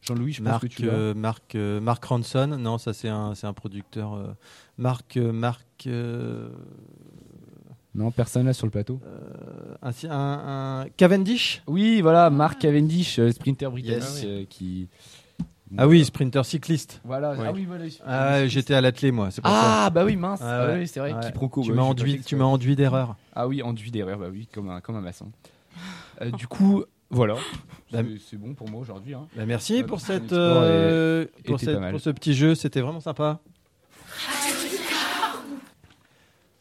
Jean-Louis, je pense que tu euh, Marc, euh, Marc Ranson, non, ça c'est un, c'est un producteur. Euh, Marc, Marc. Non, personne là sur le plateau. un, un, Cavendish Oui, voilà, Marc Cavendish, sprinter britannique qui. Ah oui, sprinter cycliste. Voilà. Ah oui, voilà. Ah, j'étais à l'athlé moi. Pour ah bah oui, mince. Ah, oui, c'est vrai. Tu m'as enduit, tu m'as enduit d'erreur. Ah oui, enduit d'erreur, bah oui, comme un, comme un maçon. du coup, voilà. Bah, c'est bon pour moi aujourd'hui. Hein. Bah, merci pour, cette, euh, pour, cette pour, ce petit jeu, c'était vraiment sympa.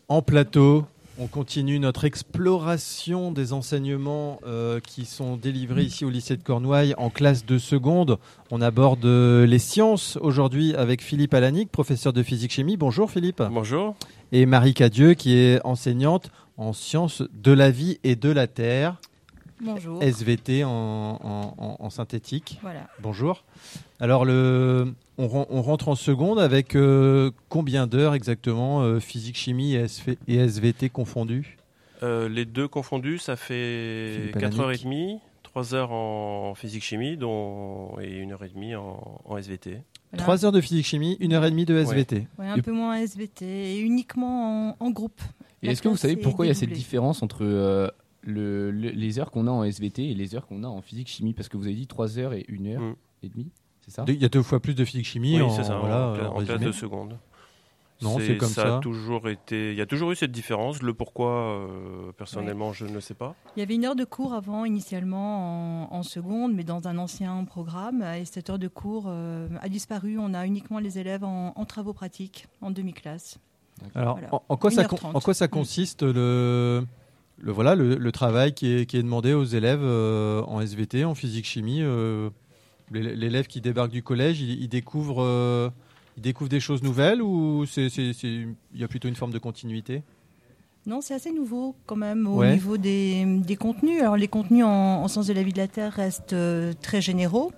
En plateau, on continue notre exploration des enseignements euh, qui sont délivrés ici au lycée de Cornouailles en classe de seconde. On aborde euh, les sciences aujourd'hui avec Philippe Alanic, professeur de physique-chimie. Bonjour Philippe. Bonjour. Et Marie Cadieux qui est enseignante en sciences de la vie et de la terre. Bonjour. SVT en, en, synthétique. Voilà. Bonjour. Alors, le, on, rentre en seconde avec euh, combien d'heures exactement euh, physique, chimie et, et SVT confondus? Euh, Les deux confondus, ça fait 4h30, 3 heures en physique chimie dont, et 1h30 en, en SVT. 3 heures de physique chimie, 1h30 de SVT. Ouais. un peu moins SVT et uniquement en, groupe. Et est-ce que vous savez pourquoi il y a cette différence entre le, les heures qu'on a en SVT et les heures qu'on a en physique chimie Parce que vous avez dit 3 heures et 1 heure mm. et demie, c'est ça? Il y a deux fois plus de physique chimie oui, c'est ça, en, en, classe de seconde. Non, c'est comme ça. A toujours été, il y a toujours eu cette différence. Le pourquoi, euh, personnellement, je ne sais pas. Il y avait une heure de cours avant, initialement en, seconde, mais dans un ancien programme. Et cette heure de cours euh, a disparu. On a uniquement les élèves en, travaux pratiques, en demi-classe. Alors, en, quoi ça, en, quoi ça, consiste le le voilà le, travail qui est, qui est, demandé aux élèves euh, en SVT, en physique chimie. Euh, l'élève qui débarque du collège, il, découvre, euh, il découvre des choses nouvelles ou il y a plutôt une forme de continuité? Non, c'est assez nouveau quand même au niveau des, des, contenus. Alors les contenus en, sens de la vie de la Terre restent très généraux.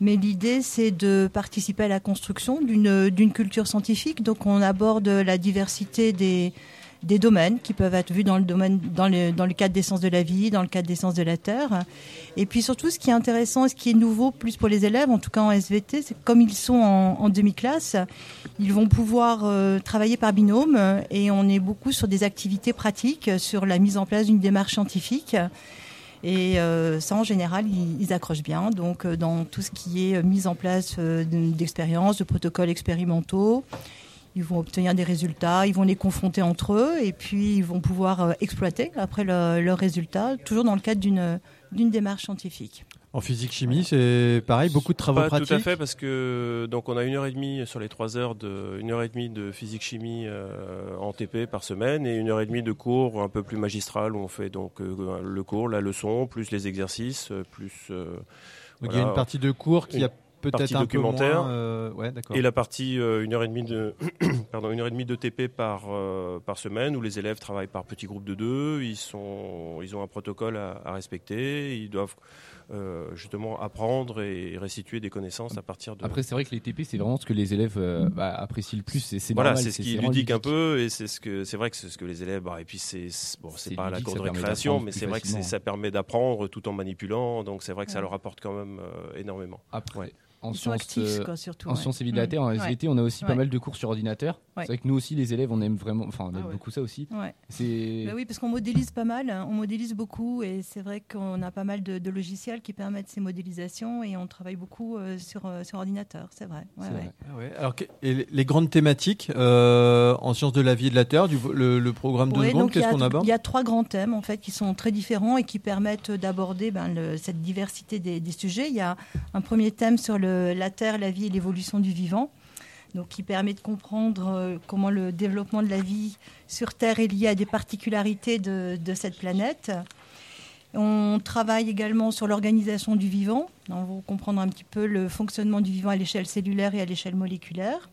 Mais l'idée, c'est de participer à la construction d'une culture scientifique. Donc, on aborde la diversité des, des domaines qui peuvent être vus dans le domaine dans le, cadre des sciences de la vie, dans le cadre des sciences de la terre. Et puis surtout, ce qui est intéressant et ce qui est nouveau plus pour les élèves, en tout cas en SVT, c'est comme ils sont en, demi-classe, ils vont pouvoir euh, travailler par binôme et on est beaucoup sur des activités pratiques, sur la mise en place d'une démarche scientifique. Et euh, ça, en général, ils, ils, accrochent bien. Donc, euh, dans tout ce qui est mise en place d'expériences, de protocoles expérimentaux, ils vont obtenir des résultats, ils vont les confronter entre eux et puis ils vont pouvoir euh, exploiter après leurs résultats, toujours dans le cadre d'une démarche scientifique. En physique chimie, c'est pareil, beaucoup de travaux pas pratiques. Tout à fait, parce que donc on a une heure et demie sur les trois heures de une heure et demie de physique chimie euh, en TP par semaine et une heure et demie de cours un peu plus magistral où on fait donc euh, le cours, la leçon, plus les exercices, plus. donc il y a une partie de cours qui a peut-être un documentaire euh, et la partie euh, une heure et demie de [coughs] pardon une heure et demie de TP par euh, par semaine où les élèves travaillent par petits groupes de deux ils sont ils ont un protocole à, à respecter ils doivent justement apprendre et restituer des connaissances à partir de. Après, c'est vrai que les TP, c'est vraiment ce que les élèves bah, apprécient le plus. C'est voilà, c'est ce qui ludique un peu et c'est ce que c'est vrai que c'est ce que les élèves. Bah, et puis c'est bon, c'est pas la cour de récréation, mais c'est vrai que ça permet d'apprendre tout en manipulant. Donc c'est vrai que ça leur apporte quand même énormément. Après en sciences, euh, surtout, en sciences et vie de la Terre, en SVT, on a aussi pas mal de cours sur ordinateur. C'est vrai que nous aussi, les élèves, on aime vraiment, enfin, on aime ah beaucoup ça aussi. C'est. Bah oui, parce qu'on modélise pas mal, hein. on modélise beaucoup, et c'est vrai qu'on a pas mal de, logiciels qui permettent ces modélisations, et on travaille beaucoup euh, sur, euh, sur ordinateur, c'est vrai. Ah Alors, et les grandes thématiques en sciences de la vie et de la Terre, du, le, programme de seconde, qu'est-ce qu'on aborde Il y a trois grands thèmes en fait qui sont très différents et qui permettent d'aborder ben, cette diversité des, des sujets. Il y a un premier thème sur le la Terre, la vie et l'évolution du vivant. Donc, qui permet de comprendre euh, comment le développement de la vie sur Terre est lié à des particularités de, cette planète. On travaille également sur l'organisation du vivant, on va comprendre un petit peu le fonctionnement du vivant à l'échelle cellulaire et à l'échelle moléculaire.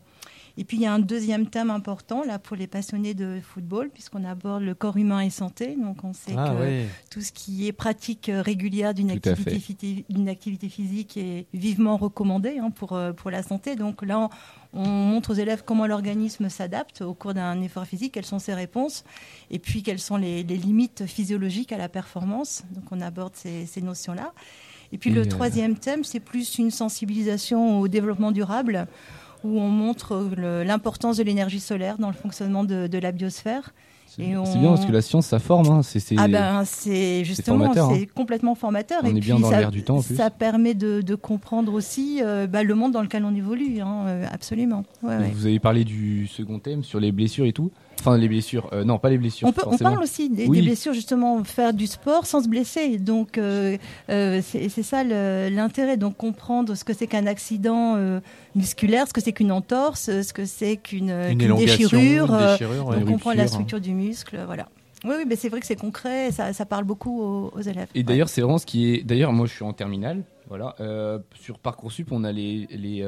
Et puis il y a un deuxième thème important là pour les passionnés de football, puisqu'on aborde le corps humain et santé. Donc on sait ah que tout ce qui est pratique euh, régulière d'une activité, activité, physique est vivement recommandé hein, pour, euh, pour la santé. Donc là, on, montre aux élèves comment l'organisme s'adapte au cours d'un effort physique, quelles sont ses réponses, et puis quelles sont les, limites physiologiques à la performance. Donc on aborde ces, ces notions-là. Et puis le euh, troisième thème, c'est plus une sensibilisation au développement durable où on montre l'importance de l'énergie solaire dans le fonctionnement de, la biosphère C'est bien parce que la science, ça forme. Hein. C'est, ah ben, c'est justement, c'est hein. complètement formateur. On et est bien dans l'air du temps. En plus. Ça permet de, de comprendre aussi euh, bah, le monde dans lequel on évolue. Hein, euh, absolument. Vous avez parlé du second thème sur les blessures et tout. Enfin, les blessures. Euh, non, pas les blessures. On, peut, on parle aussi des, blessures, justement, faire du sport sans se blesser. Donc, euh, euh, c'est ça l'intérêt. Donc, comprendre ce que c'est qu'un accident musculaire, ce que c'est qu'une entorse, ce que c'est qu'une déchirure. on comprend la structure du muscle. Voilà. Oui, oui mais c'est vrai que c'est concret, ça, ça, parle beaucoup aux, élèves. Et d'ailleurs, c'est vraiment ce qui est. D'ailleurs, moi, je suis en terminale. Voilà. sur Parcoursup, on a les, les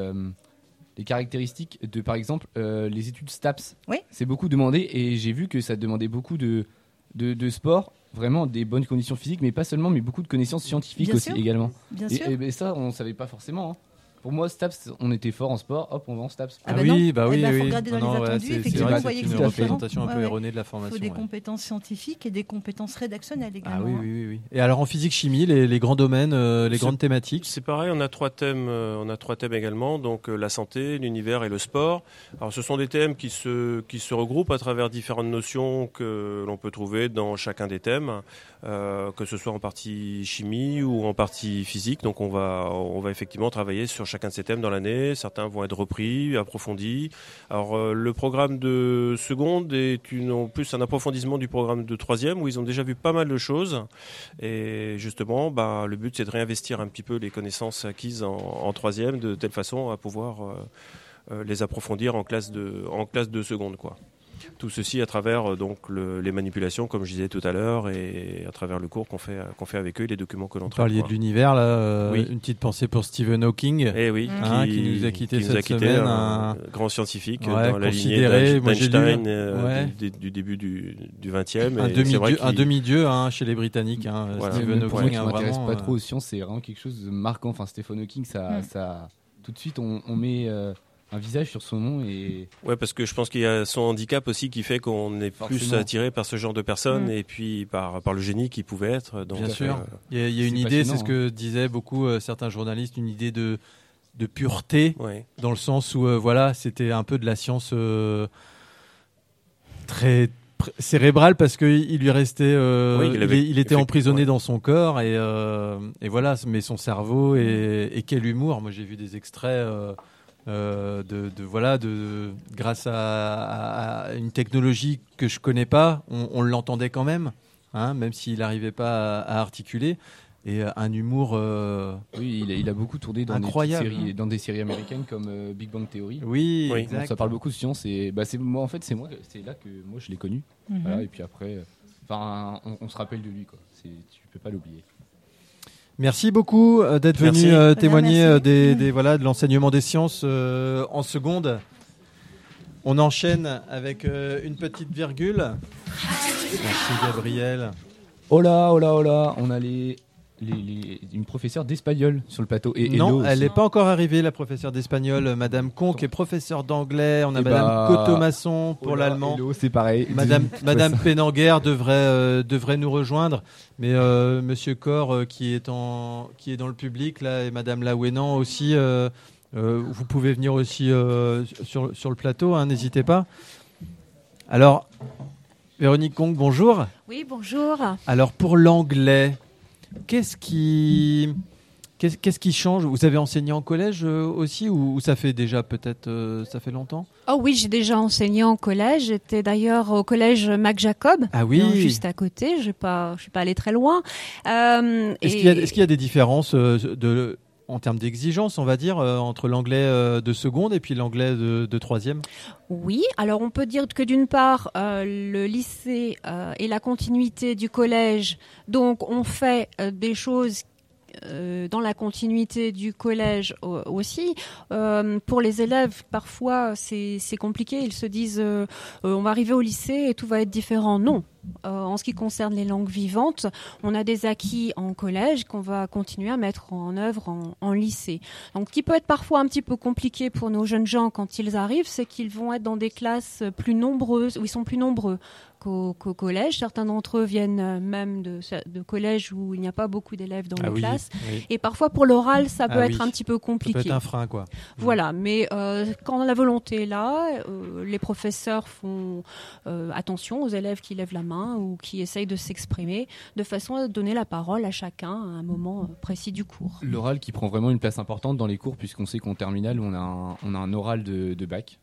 les caractéristiques de, par exemple, euh, les études STAPS. Oui. C'est beaucoup demandé et j'ai vu que ça demandait beaucoup de, de, sport, vraiment des bonnes conditions physiques, mais pas seulement, mais beaucoup de connaissances scientifiques aussi également. Bien et, sûr. et, ça, on ne savait pas forcément. Hein. Pour moi, STAPS, on était fort en sport, hop, on va en STAPS. Ah, bah oui, bah oui, eh ben, oui. Faut regarder dans les attendus, effectivement, vous voyez que c'est une représentation un peu erronée de la formation. Il faut des compétences scientifiques et des compétences rédactionnelles ah également. Ah oui, oui, oui. Et alors en physique-chimie, les, grands domaines, euh, les grandes thématiques C'est pareil, on a trois thèmes, euh, on a trois thèmes également, donc euh, la santé, l'univers et le sport. Alors ce sont des thèmes qui se, qui se regroupent à travers différentes notions que l'on peut trouver dans chacun des thèmes. Euh, que ce soit en partie chimie ou en partie physique. Donc on va, on va effectivement travailler sur chacun de ces thèmes dans l'année. Certains vont être repris, approfondis. Alors euh, le programme de seconde est en plus un approfondissement du programme de troisième où ils ont déjà vu pas mal de choses. Et justement, bah, le but c'est de réinvestir un petit peu les connaissances acquises en, troisième de telle façon à pouvoir euh, les approfondir en classe de, en seconde, quoi. Tout ceci à travers euh, donc les manipulations, comme je disais tout à l'heure, et à travers le cours qu'on fait qu'on fait avec eux, les documents que l'on traite. Vous parliez de l'univers là, euh, une petite pensée pour Stephen Hawking, eh oui, hein, qui, nous a quitté cette semaine, un, grand scientifique dans la lignée d'Einstein euh, du, début du, du 20e. Un demi-dieu hein, chez les Britanniques. Hein, Stephen Hawking. Moi, m'intéresse pas trop aux sciences, c'est vraiment quelque chose de marquant. Enfin, Stephen Hawking, ça, ça, tout de suite, on, on met un visage sur son nom et ouais parce que je pense qu'il y a son handicap aussi qui fait qu'on est plus attiré par ce genre de personnes mm. et puis par par le génie qu'il pouvait être donc bien sûr. Euh, il y a, une idée c'est ce que disaient beaucoup euh, certains journalistes une idée de de pureté dans le sens où euh, voilà c'était un peu de la science très cérébrale parce qu'il lui restait il, était emprisonné dans son corps et, et voilà mais son cerveau et, et quel humour. Moi j'ai vu des extraits euh, de, voilà, de, grâce à, une technologie que je connais pas, on, l'entendait quand même, hein, même s'il n'arrivait pas à, articuler. Et euh, un humour. Euh, oui, il a, beaucoup tourné dans incroyable. des séries, dans des séries américaines comme Big Bang Theory. Oui, ça parle beaucoup de science. Et bah, c'est moi, en fait, c'est moi, c'est là que moi je l'ai connu. Mhm. et puis après, enfin, on, se rappelle de lui, quoi. Tu peux pas l'oublier. Merci beaucoup euh, d'être venu euh, témoigner euh, des, voilà, de l'enseignement des sciences en seconde. On enchaîne avec une petite virgule. Merci Gabriel. Là, oh là, on a les une professeure d'espagnol sur le plateau. Et non, elle n'est pas encore arrivée, la professeure d'espagnol. Madame Conque est professeure d'anglais. On a eh Madame bah... Cotomasson pour l'allemand. c'est pareil. Madame, [laughs] Madame Pénanguer devrait, euh, devrait nous rejoindre. Mais euh, Monsieur Cor, euh, qui, est en, qui est dans le public, là, et Madame Lawénan aussi, vous pouvez venir aussi sur, sur le plateau, hein, n'hésitez pas. Alors, Véronique Conque, bonjour. Oui, bonjour. Alors, pour l'anglais, Qu'est-ce qui Qu'est-ce qui change? Vous avez enseigné en collège euh, aussi ou, ça fait déjà peut-être euh, ça fait longtemps? Oh oui, j'ai déjà enseigné en collège. J'étais d'ailleurs au collège Mac Jacob, ah oui. juste à côté. Je pas, je suis pas allée très loin. Euh, est-ce qu'il y, est y, a des différences de en termes d'exigence, on va dire, entre l'anglais de seconde et puis l'anglais de, troisième. Oui, alors on peut dire que d'une part, le lycée est la continuité du collège, donc on fait des choses euh, dans la continuité du collège aussi. Euh, pour les élèves, parfois, c'est compliqué. Ils se disent, euh, on va arriver au lycée et tout va être différent. Non, en ce qui concerne les langues vivantes. On a des acquis en collège qu'on va continuer à mettre en œuvre en, en, lycée. Donc, ce qui peut être parfois un petit peu compliqué pour nos jeunes gens quand ils arrivent, c'est qu'ils vont être dans des classes plus nombreuses, où ils sont plus nombreux qu'au collège. Certains d'entre eux viennent euh, même de, de collèges où il n'y a pas beaucoup d'élèves dans ah les classes. Et parfois, pour l'oral, ça peut ah être un petit peu compliqué. Ça peut être un frein, quoi. Voilà, mais euh, quand la volonté est là, euh, les professeurs font attention aux élèves qui lèvent la main ou qui essayent de s'exprimer, de façon à donner la parole à chacun à un moment précis du cours. L'oral qui prend vraiment une place importante dans les cours, puisqu'on sait qu'en terminale, on a un, on a un oral de, de bac.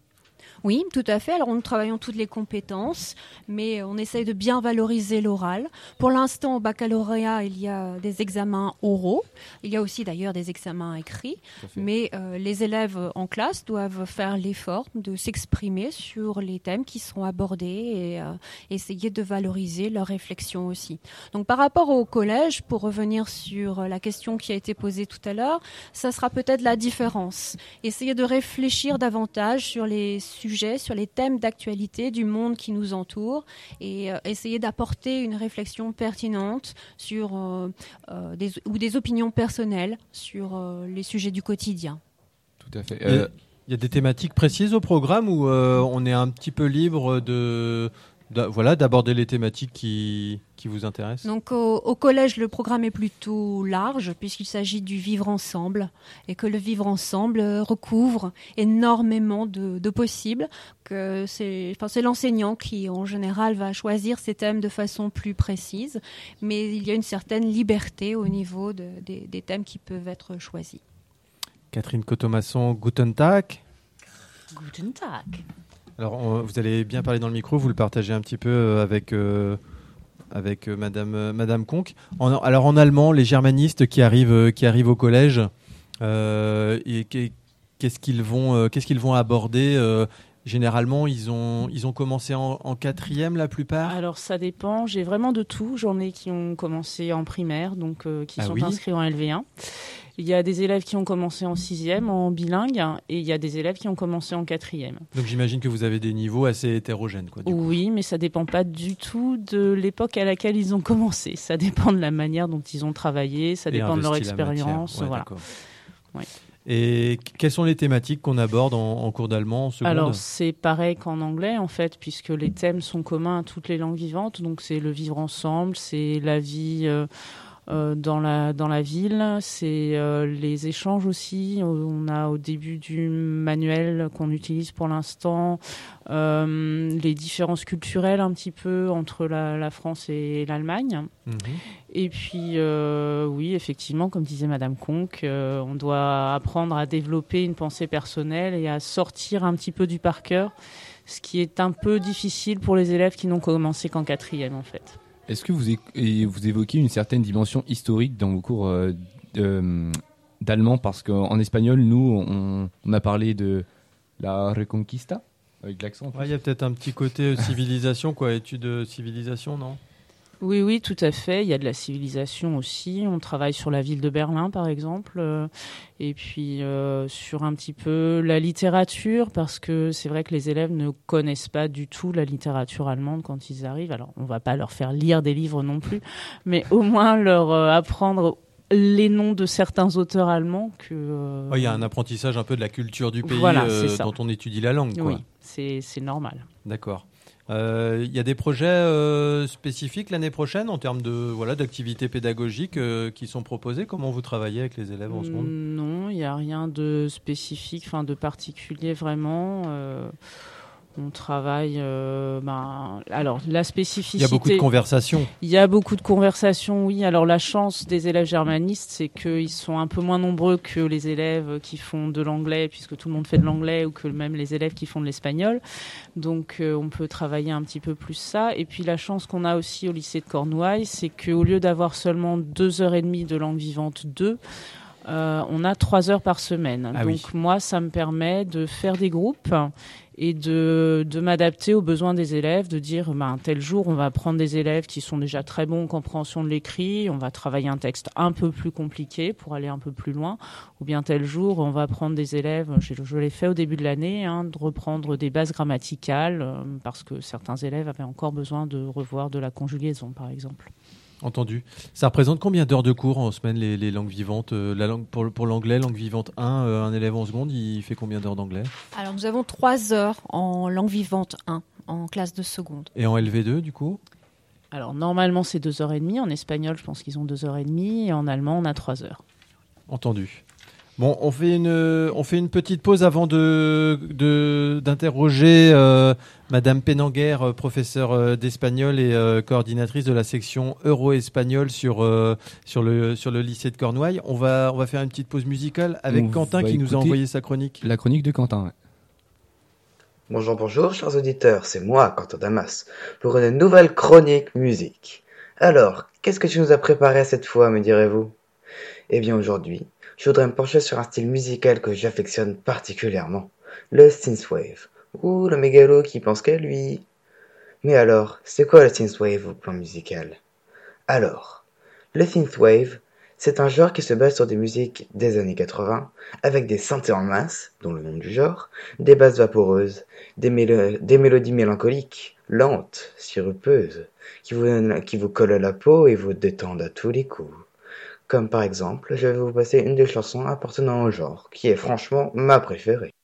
Oui, tout à fait. Alors, nous travaillons toutes les compétences, mais on essaye de bien valoriser l'oral. Pour l'instant, au baccalauréat, il y a des examens oraux. Il y a aussi d'ailleurs des examens écrits. Mais euh, les élèves en classe doivent faire l'effort de s'exprimer sur les thèmes qui seront abordés et euh, essayer de valoriser leur réflexion aussi. Donc, par rapport au collège, pour revenir sur la question qui a été posée tout à l'heure, ça sera peut-être la différence. Essayer de réfléchir davantage sur les sujets sur les thèmes d'actualité du monde qui nous entoure et euh, essayer d'apporter une réflexion pertinente sur euh, euh, des, ou des opinions personnelles sur les sujets du quotidien. Tout à fait. Il y a des thématiques précises au programme où on est un petit peu libre de voilà, d'aborder les thématiques qui, qui vous intéressent. Donc au, collège, le programme est plutôt large puisqu'il s'agit du vivre ensemble et que le vivre ensemble recouvre énormément de, de possibles. Que c'est, enfin, c'est l'enseignant qui en général va choisir ces thèmes de façon plus précise, mais il y a une certaine liberté au niveau de, des, des thèmes qui peuvent être choisis. Catherine Cotomasson, Guten Tag. Guten Tag. Alors, vous allez bien parler dans le micro, vous le partagez un petit peu euh, avec, euh, avec euh, Madame, Madame Conque. alors, en allemand, les germanistes qui arrivent, qui arrivent au collège, qu'est-ce qu'ils vont, qu'est-ce qu'ils vont aborder Généralement, ils ont, ils ont commencé en, quatrième la plupart? Alors ça dépend, j'ai vraiment de tout. J'en ai qui ont commencé en primaire, donc qui ah sont inscrits en LV1. Il y a des élèves qui ont commencé en sixième, en bilingue, et il y a des élèves qui ont commencé en quatrième. Donc j'imagine que vous avez des niveaux assez hétérogènes. Quoi, oui, mais ça dépend pas du tout de l'époque à laquelle ils ont commencé. Ça dépend de la manière dont ils ont travaillé, ça dépend de leur expérience. voilà. Et quelles sont les thématiques qu'on aborde en, cours d'allemand en Alors c'est pareil qu'en anglais en fait, puisque les thèmes sont communs à toutes les langues vivantes. Donc c'est le vivre ensemble, c'est la vie euh, dans la dans la ville. C'est euh, les échanges aussi. On a au début du manuel qu'on utilise pour l'instant euh, les différences culturelles un petit peu entre la, la France et l'Allemagne. Mhm. Et puis oui, effectivement, comme disait Madame Conque, on doit apprendre à développer une pensée personnelle et à sortir un petit peu du par cœur, ce qui est un peu difficile pour les élèves qui n'ont commencé qu'en quatrième en fait. Est-ce que vous, vous évoquez une certaine dimension historique dans vos cours euh, d'allemand? Parce qu'en espagnol, nous, on, a parlé de la Reconquista, avec l'accent. Il y a peut-être un petit côté euh, civilisation, quoi, étude de civilisation, non? Oui, oui, tout à fait. Il y a de la civilisation aussi. On travaille sur la ville de Berlin, par exemple, euh, et puis euh, sur un petit peu la littérature, parce que c'est vrai que les élèves ne connaissent pas du tout la littérature allemande quand ils arrivent. Alors, on va pas leur faire lire des livres non plus, mais au moins leur euh, apprendre les noms de certains auteurs allemands que. Il y a un apprentissage un peu de la culture du pays dont on étudie la langue. Oui, c'est normal. D'accord. Il euh, y a des projets euh, spécifiques l'année prochaine en termes de voilà d'activités pédagogiques euh, qui sont proposées? Comment vous travaillez avec les élèves en ce moment? Non, il n'y a rien de spécifique, enfin de particulier vraiment on travaille. Euh, ben, alors, la spécificité. Il y a beaucoup de conversations. Il y a beaucoup de conversations, oui. Alors, la chance des élèves germanistes, c'est qu'ils sont un peu moins nombreux que les élèves qui font de l'anglais, puisque tout le monde fait de l'anglais, ou que même les élèves qui font de l'espagnol. Donc, euh, on peut travailler un petit peu plus ça. Et puis, la chance qu'on a aussi au lycée de Cornouailles, c'est qu'au lieu d'avoir seulement deux heures et demie de langue vivante 2, on a trois heures par semaine. Ah Donc moi, ça me permet de faire des groupes et de, de m'adapter aux besoins des élèves, de dire ben, tel jour on va prendre des élèves qui sont déjà très bons en compréhension de l'écrit, on va travailler un texte un peu plus compliqué pour aller un peu plus loin, ou bien tel jour on va prendre des élèves, je, je l'ai fait au début de l'année, hein, de reprendre des bases grammaticales euh, parce que certains élèves avaient encore besoin de revoir de la conjugaison par exemple. Entendu. Ça représente combien d'heures de cours en semaine les, langues vivantes euh, la langue, Pour, pour l'anglais, langue vivante 1, euh, un élève en seconde, il fait combien d'heures d'anglais? Alors nous avons 3 heures en langue vivante 1, en classe de seconde. Et en LV2 du coup? Alors normalement c'est 2h30, en espagnol je pense qu'ils ont 2h30, et en allemand on a 3 heures. Entendu. Bon, on fait une, on fait une petite pause avant de, d'interroger euh, Madame Penanguer, euh, professeure euh, d'espagnol et coordinatrice de la section euro-espagnol sur, sur, le, sur le lycée de Cornouailles. On va, on va faire une petite pause musicale avec Quentin qui nous a envoyé sa chronique. La chronique de Quentin. Bonjour, bonjour, chers auditeurs, c'est moi, Quentin Damas, pour une nouvelle chronique musique. Alors, qu'est-ce que tu nous as préparé cette fois, me direz-vous? Eh bien, aujourd'hui, je voudrais me pencher sur un style musical que j'affectionne particulièrement, le synthwave, ou le mégalo qui pense qu'à lui. Mais alors, c'est quoi le synthwave au plan musical? Alors, le synthwave, c'est un genre qui se base sur des musiques des années 80, avec des synthés en masse, dont le nom du genre, des basses vaporeuses, des, mélodies mélancoliques, lentes, sirupeuses, qui vous, qui vous collent à la peau et vous détendent à tous les coups. Comme par exemple, je vais vous passer une des chansons appartenant au genre, qui est franchement ma préférée.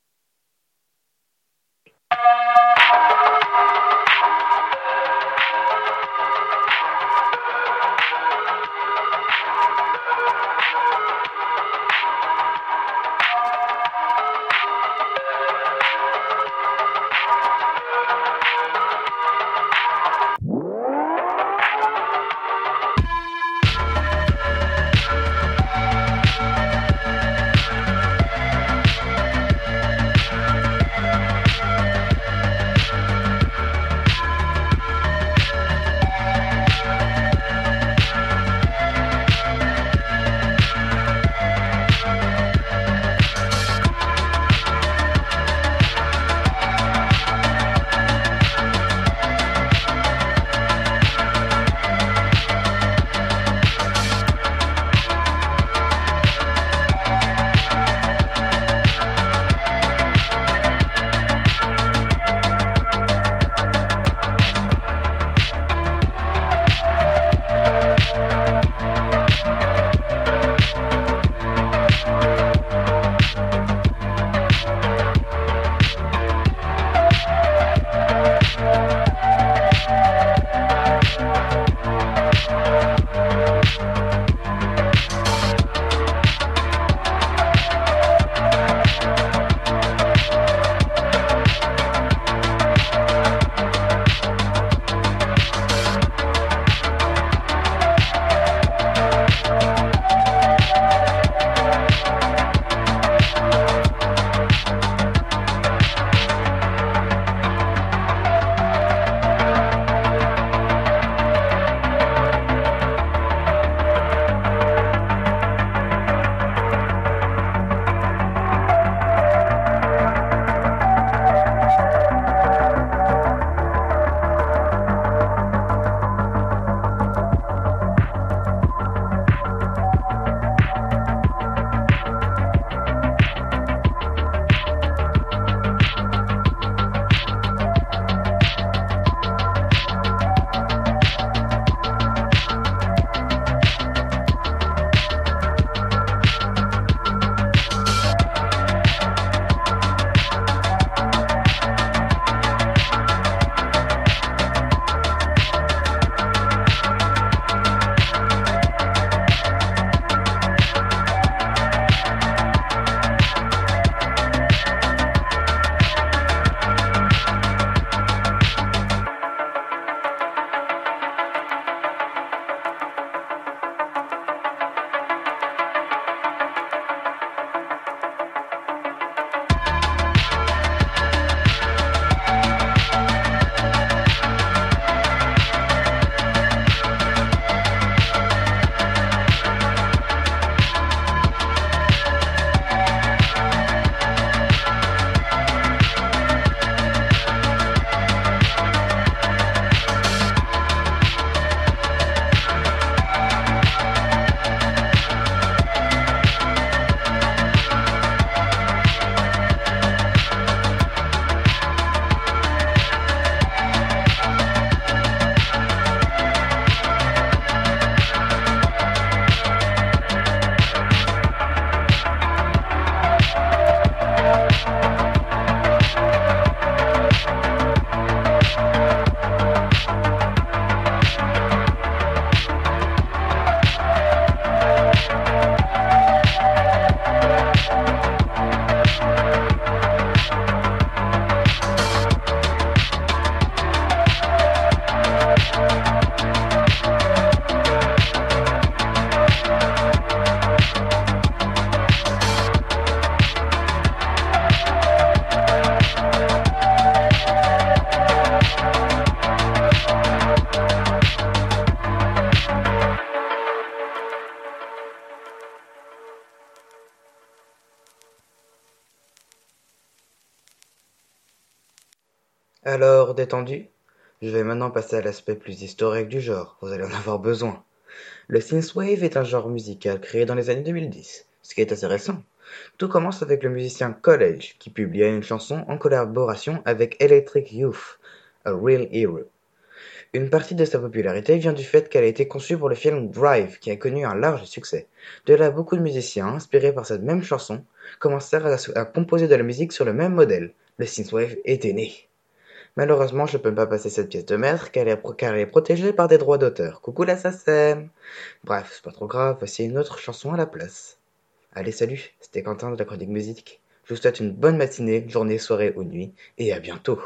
Détendu Je vais maintenant passer à l'aspect plus historique du genre, vous allez en avoir besoin. Le synthwave est un genre musical créé dans les années 2010, ce qui est assez récent. Tout commence avec le musicien College, qui publia une chanson en collaboration avec Electric Youth, A Real Hero. Une partie de sa popularité vient du fait qu'elle a été conçue pour le film Drive, qui a connu un large succès. De là, beaucoup de musiciens, inspirés par cette même chanson, commencèrent à, composer de la musique sur le même modèle. Le synthwave était né. Malheureusement, je peux pas passer cette pièce de maître car elle est, protégée par des droits d'auteur. Coucou la SACEM Bref, c'est pas trop grave, voici une autre chanson à la place. Allez, salut, c'était Quentin de la chronique musique. Je vous souhaite une bonne matinée, journée, soirée ou nuit, et à bientôt.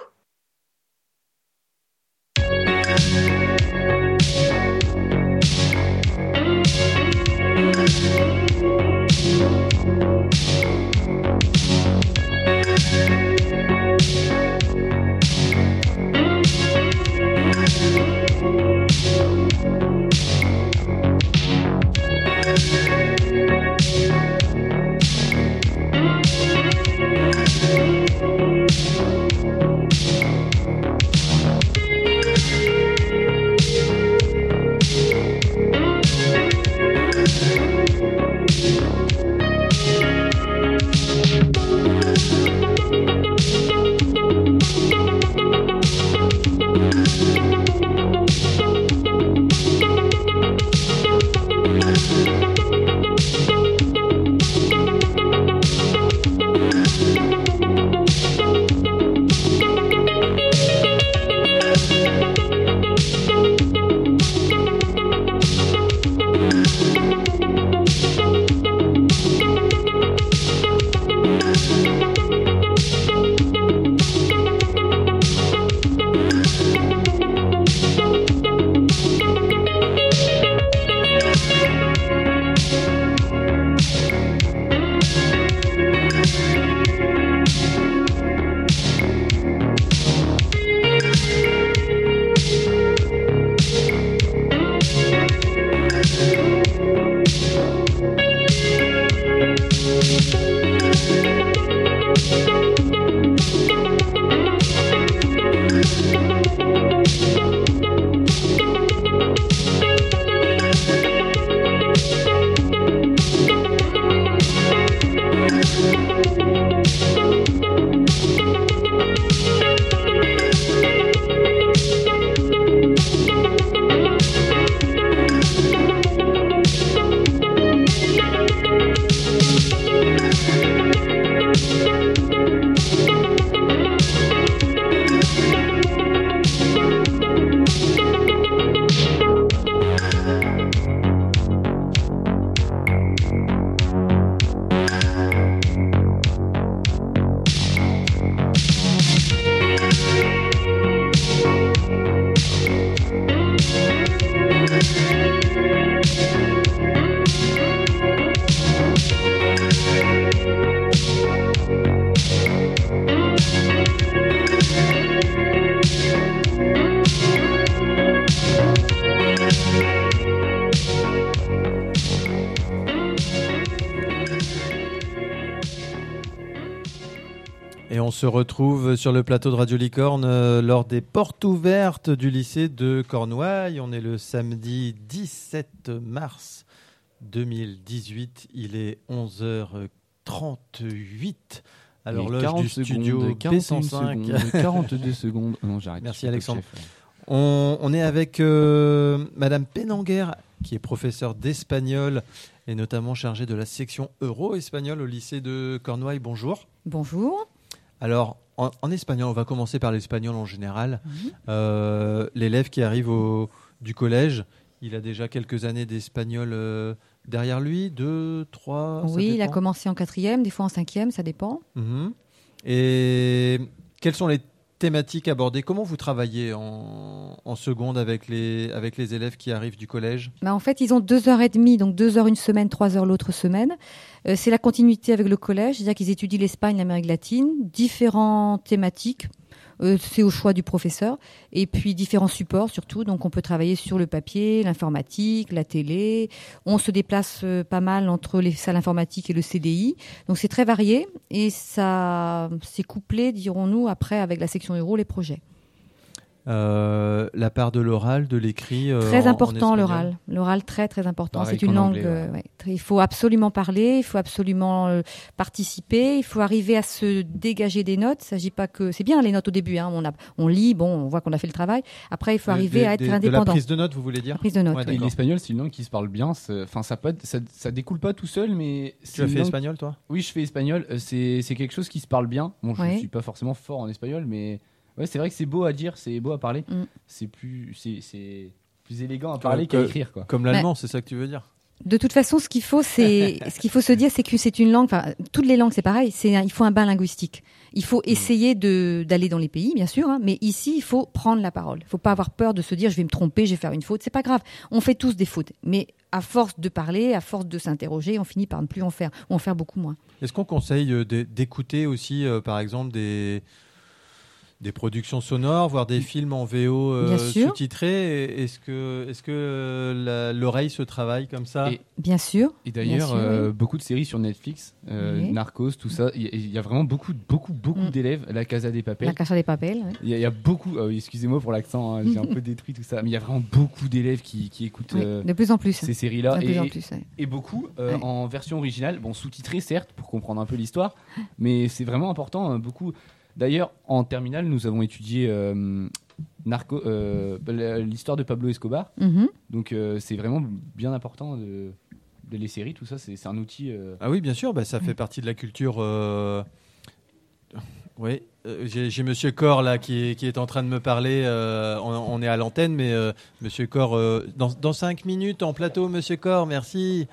Se retrouve sur le plateau de Radio Licorne euh, lors des portes ouvertes du lycée de Cornouailles. On est le samedi 17 mars 2018. Il est 11h38. Alors l'heure du studio P105. 42 [laughs] secondes. Non, j'arrête. Merci Alexandre. On, est avec euh, Madame Penanguer, qui est professeure d'espagnol et notamment chargée de la section euro-espagnol au lycée de Cornouailles. Bonjour. Bonjour. Alors, en, espagnol, on va commencer par l'espagnol en général. Mhm. Euh, l'élève qui arrive au, du collège, il a déjà quelques années d'espagnol euh, derrière lui, deux, trois. Oui, il a commencé en quatrième, des fois en cinquième, ça dépend. Mhm. Et quels sont les thématiques abordées. Comment vous travaillez en, seconde avec les, avec les élèves qui arrivent du collège? Bah En fait, ils ont deux heures et demie, donc deux heures une semaine, trois heures l'autre semaine. Euh, c'est la continuité avec le collège, c'est-à-dire qu'ils étudient l'Espagne, l'Amérique latine, différentes thématiques. Euh, c'est au choix du professeur. Et puis différents supports surtout. Donc on peut travailler sur le papier, l'informatique, la télé. On se déplace euh, pas mal entre les salles informatiques et le CDI. Donc c'est très varié et ça c'est couplé, dirons-nous, après avec la section euro, les projets. Euh, la part de l'oral, de l'écrit. Euh, très important l'oral. L'oral très très important. C'est une langue. Euh, il faut absolument parler, il faut absolument participer, il faut arriver à se dégager des notes. Il s'agit pas que c'est bien les notes au début. Hein, on, a, on lit, bon, on voit qu'on a fait le travail. Après, il faut arriver à être indépendant. De la prise de notes, vous voulez dire Prise de notes. l'espagnol, c'est une langue qui se parle bien. Enfin, ça, ça, ça, découle pas tout seul, mais. Tu as fait espagnol, toi? Oui, je fais espagnol. C'est quelque chose qui se parle bien. Bon, je ne suis pas forcément fort en espagnol, mais Ouais, c'est vrai que c'est beau à dire, c'est beau à parler. Mm. C'est plus, c'est plus élégant à parler qu'à écrire, quoi. Comme l'allemand, c'est ça que tu veux dire? de toute façon, ce qu'il faut, c'est [laughs] ce qu'il faut se dire, c'est que c'est une langue. Enfin, toutes les langues, c'est pareil. C'est il faut un bain linguistique. Il faut mm. essayer de d'aller dans les pays, bien sûr, hein, mais ici, il faut prendre la parole. Il faut pas avoir peur de se dire, je vais me tromper, je vais faire une faute. C'est pas grave. On fait tous des fautes, mais à force de parler, à force de s'interroger, on finit par ne plus en faire, ou en faire beaucoup moins. Est-ce qu'on conseille euh, d'écouter aussi, euh, par exemple, des des productions sonores, voire des films en VO euh, sous-titrés. Est-ce que, est-ce que euh, l'oreille se travaille comme ça? Bien sûr. Et d'ailleurs, euh, beaucoup de séries sur Netflix, Narcos, tout ça. Il y, a vraiment beaucoup, beaucoup, beaucoup mm. d'élèves. La Casa des Papels. La Casa des Papels. Il y, a beaucoup. excusez-moi pour l'accent, hein, j'ai un peu détruit tout ça. Mais il y a vraiment beaucoup d'élèves qui, écoutent. de plus en plus. Ces séries-là. Et, et, beaucoup en version originale, bon sous-titré certes pour comprendre un peu l'histoire, mais c'est vraiment important. Hein, beaucoup D'ailleurs, en terminale, nous avons étudié euh, narco, euh, l'histoire de Pablo Escobar. Mhm. Donc, euh, c'est vraiment bien important de, les séries, tout ça. C'est un outil. Ah oui, bien sûr, bah, ça fait partie de la culture. Oui, j'ai Monsieur Cor là qui est, qui est, en train de me parler. On, est à l'antenne, mais Monsieur Cor, dans, dans, cinq minutes en plateau, Monsieur Cor, merci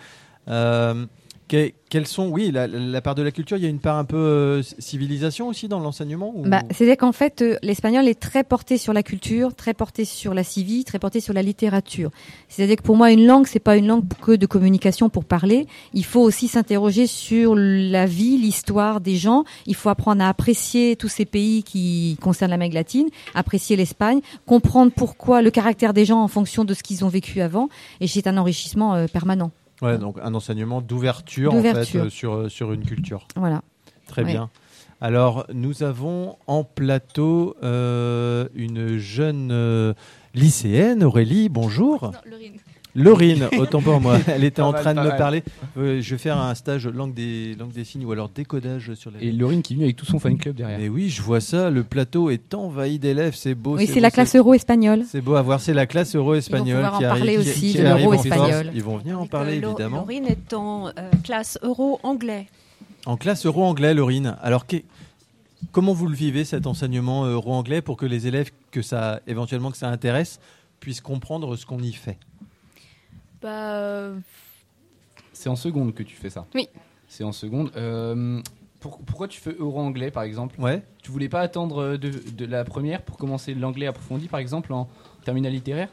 quelles sont, oui, la, part de la culture, il y a une part un peu euh, civilisation aussi dans l'enseignement bah, C'est-à-dire qu'en fait, euh, l'espagnol est très porté sur la culture, très porté sur la civie, très porté sur la littérature. C'est-à-dire que pour moi, une langue, c'est pas une langue que de communication pour parler. Il faut aussi s'interroger sur la vie, l'histoire des gens. Il faut apprendre à apprécier tous ces pays qui concernent l'Amérique latine, apprécier l'Espagne, comprendre pourquoi le caractère des gens en fonction de ce qu'ils ont vécu avant. Et c'est un enrichissement euh, permanent. Ouais, donc un enseignement d'ouverture en fait euh, sur euh, sur une culture. Voilà. Très bien. Alors nous avons en plateau euh, une jeune lycéenne, Aurélie. Bonjour. Laurine, autant pour moi. [laughs] Elle était en train de me parler. Euh, je vais faire un stage langue des, langue des signes ou alors décodage sur les. Et Laurine qui vient avec tout son fan club derrière. Mais oui, je vois ça. Le plateau est envahi d'élèves. C'est beau. Oui, c'est la classe euro espagnole. C'est beau à voir. C'est la classe euro espagnole qui arrive. parler aussi de l'euro espagnol. Ils vont venir en parler évidemment. Laurine est en euh, classe euro anglais. En classe euro anglais, Laurine. Alors comment vous le vivez cet enseignement euh, euro anglais pour que les élèves que ça éventuellement que ça intéresse puissent comprendre ce qu'on y fait? Bah, euh, C'est en seconde que tu fais ça Oui. C'est en seconde. Euh, pourquoi tu fais euro-anglais, par exemple? Ouais. Tu voulais pas attendre de, la première pour commencer l'anglais approfondi, par exemple, en terminale littéraire?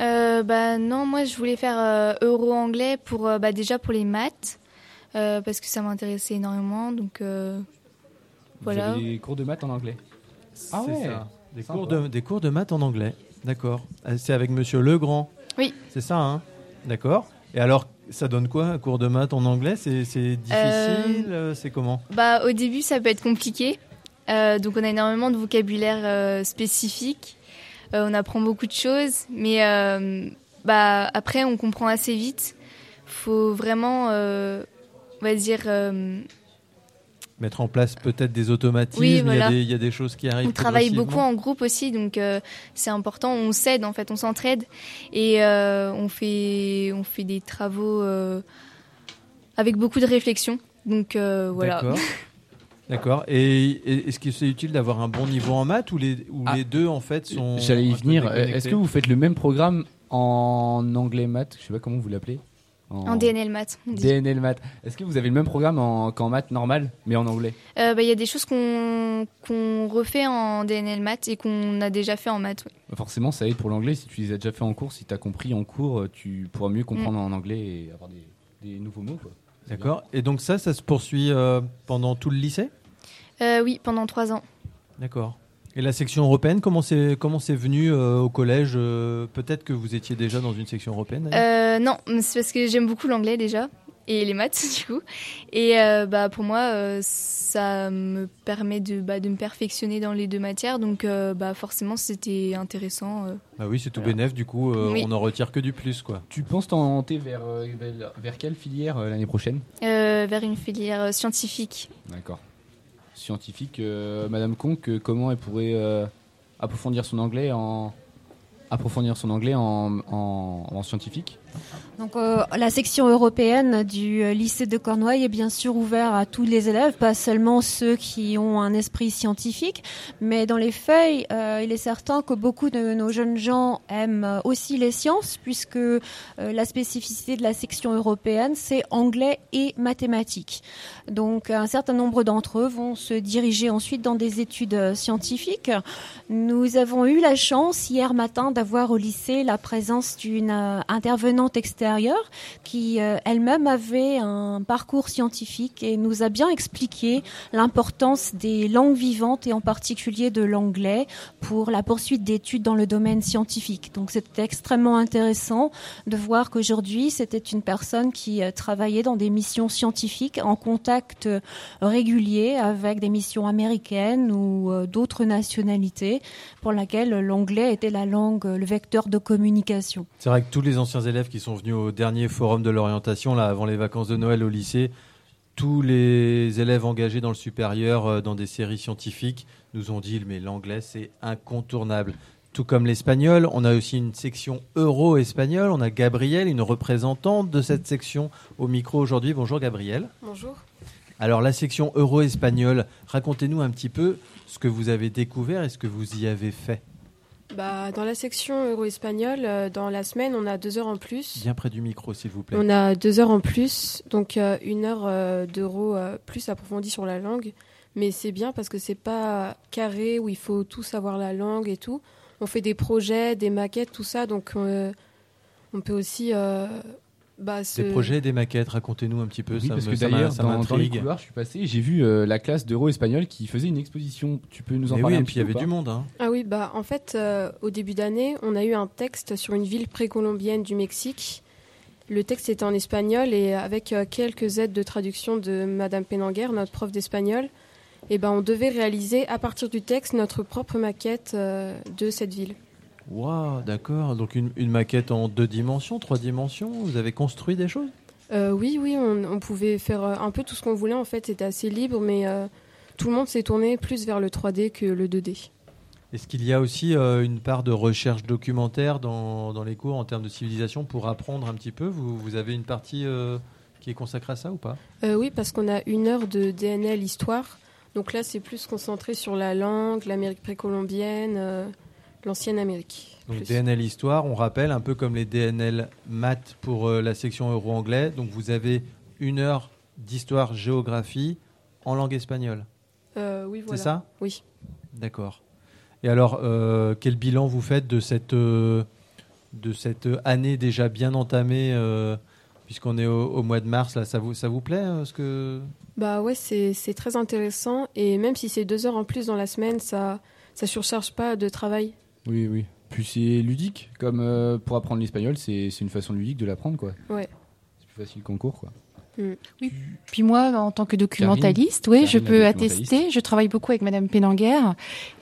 Euh, bah non, moi je voulais faire euro-anglais pour bah, déjà pour les maths parce que ça m'intéressait énormément donc voilà. des cours de maths en anglais? Ah ouais. Des cours de des cours de maths en anglais. D'accord. C'est avec Monsieur Legrand. Oui. C'est ça, hein? D'accord. Et alors, ça donne quoi un cours de maths en anglais? C'est difficile? Euh, C'est comment? Bah, au début, ça peut être compliqué. Euh, donc, on a énormément de vocabulaire euh, spécifique. on apprend beaucoup de choses, mais bah après, on comprend assez vite. Faut vraiment, on va dire, mettre en place peut-être des automatismes, il, y a des, choses qui arrivent. On travaille beaucoup en groupe aussi, donc euh, c'est important, on s'aide en fait, on s'entraide et euh, on, fait, on fait des travaux euh, avec beaucoup de réflexion. Donc voilà. D'accord. Et est-ce que c'est utile d'avoir un bon niveau en maths ou les, ou ah. les deux en fait sont. J'allais y venir. Est-ce que vous faites le même programme en anglais maths? Je sais pas comment vous l'appelez. En, DNL maths. DNL maths. Est-ce que vous avez le même programme qu'en maths normal, mais en anglais? Euh, bah, Il y a des choses qu'on refait en DNL maths et qu'on a déjà fait en maths. Bah, forcément, ça aide pour l'anglais. Si tu les as déjà fait en cours, si tu as compris en cours, tu pourras mieux comprendre mm. en anglais et avoir des, nouveaux mots. D'accord. Et donc ça, ça se poursuit euh, pendant tout le lycée? Euh, Oui, pendant trois ans. D'accord. Et la section européenne, comment c'est comment c'est venu au collège Peut-être que vous étiez déjà dans une section européenne. non, c'est parce que j'aime beaucoup l'anglais déjà et les maths [laughs] du coup. Et euh, bah pour moi, euh, ça me permet de, bah, de me perfectionner dans les deux matières, donc euh, bah forcément c'était intéressant. Ah oui, c'est tout bénéf, du coup on n'en retire que du plus quoi. Tu penses t'orienter vers, vers quelle filière l'année prochaine? Vers une filière scientifique. D'accord. Scientifique, Madame Conque, comment elle pourrait approfondir son anglais en approfondir son anglais en, en scientifique? Donc euh, la section européenne du euh, lycée de Cornouailles est bien sûr ouverte à tous les élèves, pas seulement ceux qui ont un esprit scientifique, mais dans les feuilles, euh, il est certain que beaucoup de nos jeunes gens aiment aussi les sciences, puisque la spécificité de la section européenne, c'est anglais et mathématiques. Donc un certain nombre d'entre eux vont se diriger ensuite dans des études scientifiques. Nous avons eu la chance hier matin d'avoir au lycée la présence d'une intervenante extérieure qui euh, elle-même avait un parcours scientifique et nous a bien expliqué l'importance des langues vivantes et en particulier de l'anglais pour la poursuite d'études dans le domaine scientifique. Donc c'était extrêmement intéressant de voir qu'aujourd'hui c'était une personne qui euh, travaillait dans des missions scientifiques en contact euh, régulier avec des missions américaines ou d'autres nationalités pour laquelle l'anglais était la langue, le vecteur de communication. C'est vrai que tous les anciens élèves qui sont venus au dernier forum de l'orientation, là, avant les vacances de Noël au lycée, tous les élèves engagés dans le supérieur, euh, dans des séries scientifiques, nous ont dit mais l'anglais c'est incontournable. Tout comme l'espagnol, on a aussi une section euro-espagnol. On a Gabrielle, une représentante de cette section au micro aujourd'hui. Bonjour Gabrielle. Bonjour. Alors la section euro-espagnol, racontez-nous un petit peu ce que vous avez découvert et ce que vous y avez fait. Bah, dans la section euro-espagnol, euh, dans la semaine, on a deux heures en plus. Bien près du micro, s'il vous plaît. On a deux heures en plus, donc euh, une heure euh, d'euro plus approfondie sur la langue. Mais c'est bien parce que c'est pas carré où il faut tout savoir la langue et tout. On fait des projets, des maquettes, tout ça, donc on peut aussi bah, Des projets, des maquettes, racontez-nous un petit peu. Oui, parce que d'ailleurs, dans, dans, les couloirs, je suis passé, j'ai vu euh, la classe d'euro espagnol qui faisait une exposition. Tu peux nous en parler oui, un et puis il y avait du monde. Hein. Ah oui, bah en fait, euh, au début d'année, on a eu un texte sur une ville précolombienne du Mexique. Le texte était en espagnol et avec euh, quelques aides de traduction de Madame Penanguer, notre prof d'espagnol, et eh ben on devait réaliser à partir du texte notre propre maquette de cette ville. Waouh, d'accord. Donc une, maquette en deux dimensions, trois dimensions. Vous avez construit des choses? Euh, Oui, oui, on, pouvait faire euh, un peu tout ce qu'on voulait. En fait, c'était assez libre, mais euh, tout le monde s'est tourné plus vers le 3D que le 2D. Est-ce qu'il y a aussi une part de recherche documentaire dans, dans, les cours en termes de civilisation pour apprendre un petit peu? Vous, vous, avez une partie qui est consacrée à ça ou pas? Oui, parce qu'on a une heure de DNL histoire. Donc là, c'est plus concentré sur la langue, l'Amérique précolombienne L'ancienne Amérique. Donc DNL Histoire, on rappelle, un peu comme les DNL Maths pour euh, la section euro-anglais. Donc vous avez une heure d'histoire géographie en langue espagnole. Euh, oui, voilà. C'est ça? Oui. D'accord. Et alors, euh, quel bilan vous faites de cette, de cette année déjà bien entamée puisqu'on est au, mois de mars, là, ça vous, ça vous plaît ce que... Bah ouais, c'est très intéressant. Et même si c'est deux heures en plus dans la semaine, ça ça surcharge pas de travail. Oui, oui. Puis c'est ludique, comme euh, pour apprendre l'espagnol, c'est une façon ludique de l'apprendre, quoi. Ouais. C'est plus facile qu'en cours, quoi. Mm. Oui. Puis moi, en tant que documentaliste, oui, je peux attester. Je travaille beaucoup avec Madame Pénanguer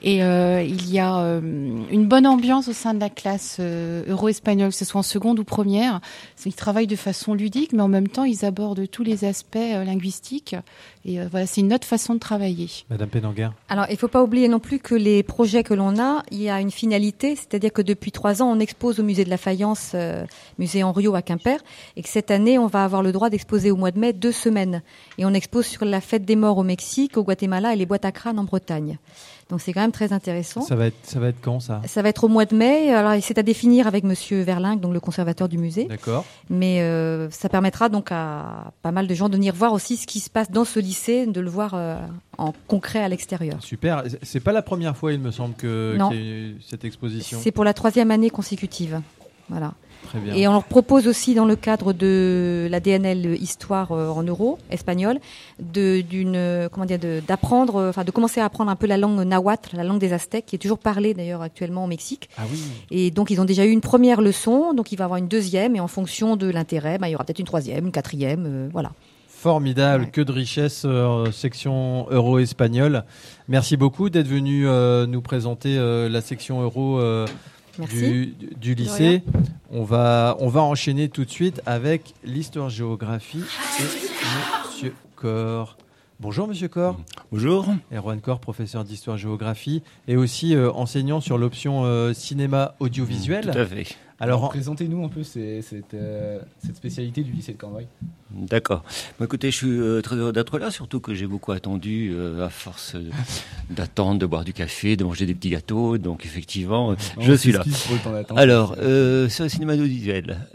et euh, il y a euh, une bonne ambiance au sein de la classe euh, euro-espagnole, que ce soit en seconde ou première. Ils travaillent de façon ludique, mais en même temps, ils abordent tous les aspects linguistiques. Et voilà, c'est une autre façon de travailler. Madame Pénanguer. Alors, il ne faut pas oublier non plus que les projets que l'on a, il y a une finalité, c'est-à-dire que depuis trois ans, on expose au musée de la Faïence, musée Henriot à Quimper, et que cette année, on va avoir le droit d'exposer au mois de mai deux semaines. Et on expose sur la fête des morts au Mexique, au Guatemala et les boîtes à crâne en Bretagne. Donc c'est quand même très intéressant. Ça va être, ça va être quand ça? Ça va être au mois de mai. Alors c'est à définir avec Monsieur Verling, donc le conservateur du musée. D'accord. Mais euh, ça permettra donc à pas mal de gens de venir voir aussi ce qui se passe dans ce lycée, de le voir euh, en concret à l'extérieur. Super. C'est pas la première fois, il me semble, que qu'il y a eu cette exposition. C'est pour la troisième année consécutive. Voilà. Et on leur propose aussi, dans le cadre de la DNL Histoire euh, en euro espagnol, de, d'une, comment dire, d'apprendre, euh, enfin, de commencer à apprendre un peu la langue nahuatl, la langue des Aztèques, qui est toujours parlée d'ailleurs actuellement au Mexique. Ah oui. Et donc, ils ont déjà eu une première leçon, donc il va y avoir une deuxième, et en fonction de l'intérêt, bah, il y aura peut-être une troisième, une quatrième, euh, voilà. Formidable, que de richesse, section euro-espagnole. Merci beaucoup d'être venu nous présenter la section euro du, du, lycée. On va, on va enchaîner tout de suite avec l'histoire-géographie et Monsieur Cor. Bonjour Monsieur Cor. Bonjour. Erwan Cor, professeur d'histoire-géographie et aussi euh, enseignant sur l'option euh, cinéma audiovisuel. Tout à fait. Alors, présentez-nous un peu cette, euh, cette, spécialité du lycée de Cornouailles. D'accord. écoutez, je suis très heureux d'être là, surtout que j'ai beaucoup attendu à force [laughs] d'attendre, de boire du café, de manger des petits gâteaux. Donc effectivement, je suis là. Alors, sur le cinéma audiovisuel,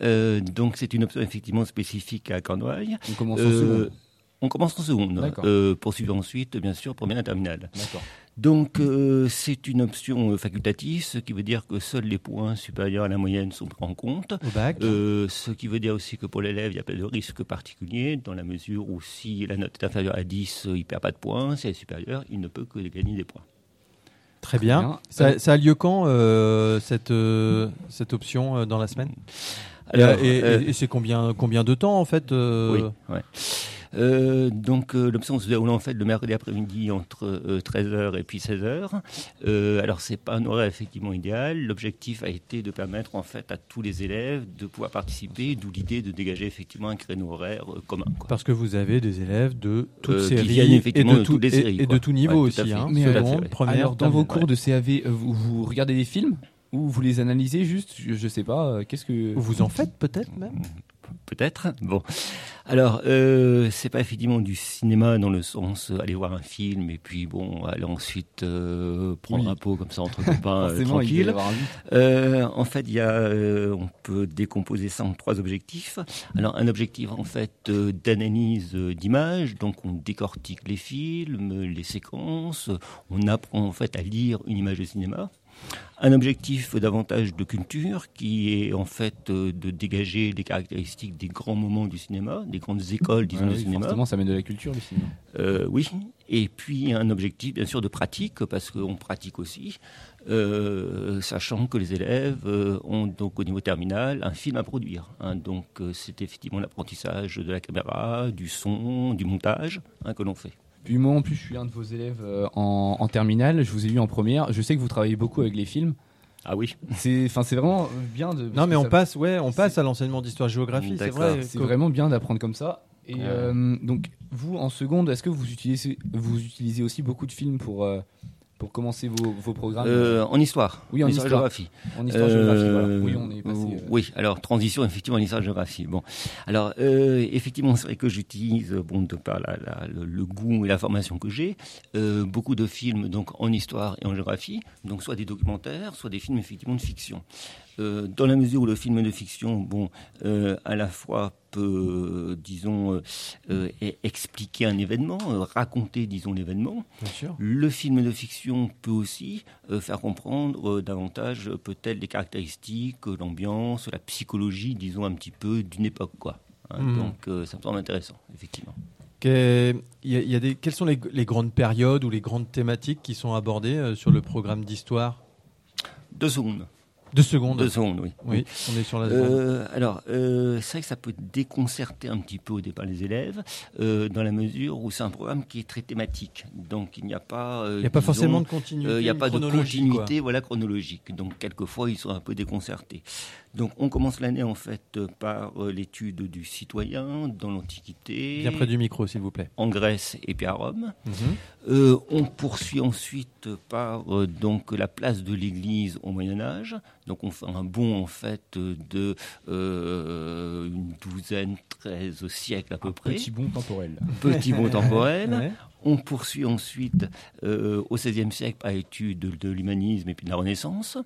donc c'est une option effectivement spécifique à Cornouailles. On commence en on commence en seconde. Euh, poursuivre ensuite, bien sûr, première et terminale. Donc, euh, c'est une option euh, facultative, ce qui veut dire que seuls les points supérieurs à la moyenne sont pris en compte. ce qui veut dire aussi que pour l'élève, il n'y a pas de risque particulier, dans la mesure où si la note est inférieure à 10, il ne perd pas de points. Si elle est supérieure, il ne peut que gagner des points. Très bien. Ça, a lieu quand, cette, cette option dans la semaine? Et, c'est combien, combien de temps en fait Oui, ouais. Euh, donc euh, l'option se déroule en fait le mercredi après-midi entre 13h euh, et puis 16h. Euh, alors c'est pas un horaire effectivement idéal. L'objectif a été de permettre en fait à tous les élèves de pouvoir participer, d'où l'idée de dégager effectivement un créneau horaire commun. Parce que vous avez des élèves de toutes séries et de, tout, et, de tout niveau aussi. Hein, Mais première, dans vos cours de CAV, vous, vous regardez des films ou vous les analysez juste? Je, je sais pas. Qu'est-ce que vous en faites peut-être même? Peut-être. Bon, alors euh, c'est pas effectivement du cinéma dans le sens euh, aller voir un film et puis bon aller ensuite euh, prendre un pot comme ça entre copains [laughs] euh, tranquille. en fait, il y a, on peut décomposer ça en trois objectifs. Alors un objectif en fait d'analyse d'images, donc on décortique les films, les séquences, on apprend en fait à lire une image de cinéma un objectif davantage de culture qui est en fait euh, de dégager les caractéristiques des grands moments du cinéma, des grandes écoles, disons, du cinéma. Forcément, ça mène de la culture, le cinéma. Euh, oui, et puis un objectif, bien sûr, de pratique, parce qu'on pratique aussi, euh, sachant que les élèves ont donc au niveau terminal un film à produire. Hein. donc c'est effectivement l'apprentissage de la caméra, du son, du montage hein, que l'on fait. Puis moi en plus je suis un de vos élèves euh, en, terminale, je vous ai vu en première, je sais que vous travaillez beaucoup avec les films. Ah oui. C'est enfin c'est vraiment bien de Non mais on passe ouais, on passe à l'enseignement d'histoire-géographie, c'est vrai. C'est vraiment bien d'apprendre comme ça. Et euh, donc vous en seconde, est-ce que vous utilisez vous utilisez aussi beaucoup de films pour euh, pour commencer vos, vos programmes euh, En histoire. Oui, en histoire-géographie. En histoire-géographie, euh, Oui, on est passé. Euh, oui, alors transition effectivement en histoire-géographie. Bon, alors effectivement, c'est vrai que j'utilise, bon, de par la, le, goût et la formation que j'ai, beaucoup de films donc en histoire et en géographie, donc soit des documentaires, soit des films effectivement de fiction. Euh, dans la mesure où le film de fiction, bon, euh, à la fois peut, disons, euh, expliquer un événement, raconter, disons, l'événement. Le film de fiction peut aussi faire comprendre davantage peut-être les caractéristiques, l'ambiance, la psychologie, disons, un petit peu d'une époque, quoi. Hein, hmm. Donc, ça me semble intéressant, effectivement. il y a, des, quelles sont les, les, grandes périodes ou les grandes thématiques qui sont abordées sur le programme d'histoire? Deux secondes. Deux secondes. Deux secondes, oui. Oui, on est sur la euh, alors, euh, c'est vrai que ça peut déconcerter un petit peu au départ les élèves, euh, dans la mesure où c'est un programme qui est très thématique. Donc, il n'y a pas. il n'y a pas forcément de continuité. il n'y a pas de continuité voilà, chronologique. Donc, quelquefois, ils sont un peu déconcertés. Donc on commence l'année en fait par euh, l'étude du citoyen dans l'Antiquité. Bien près du micro s'il vous plaît. En Grèce et puis à Rome. Mhm. Euh, on poursuit ensuite par euh, donc la place de l'Église au Moyen Âge. Donc on fait un bond en fait de une douzaine, treize siècles à peu près. Petit bond temporel. Petit bond temporel. [laughs] On poursuit ensuite au XVIe siècle par l'étude de, l'humanisme et puis de la Renaissance.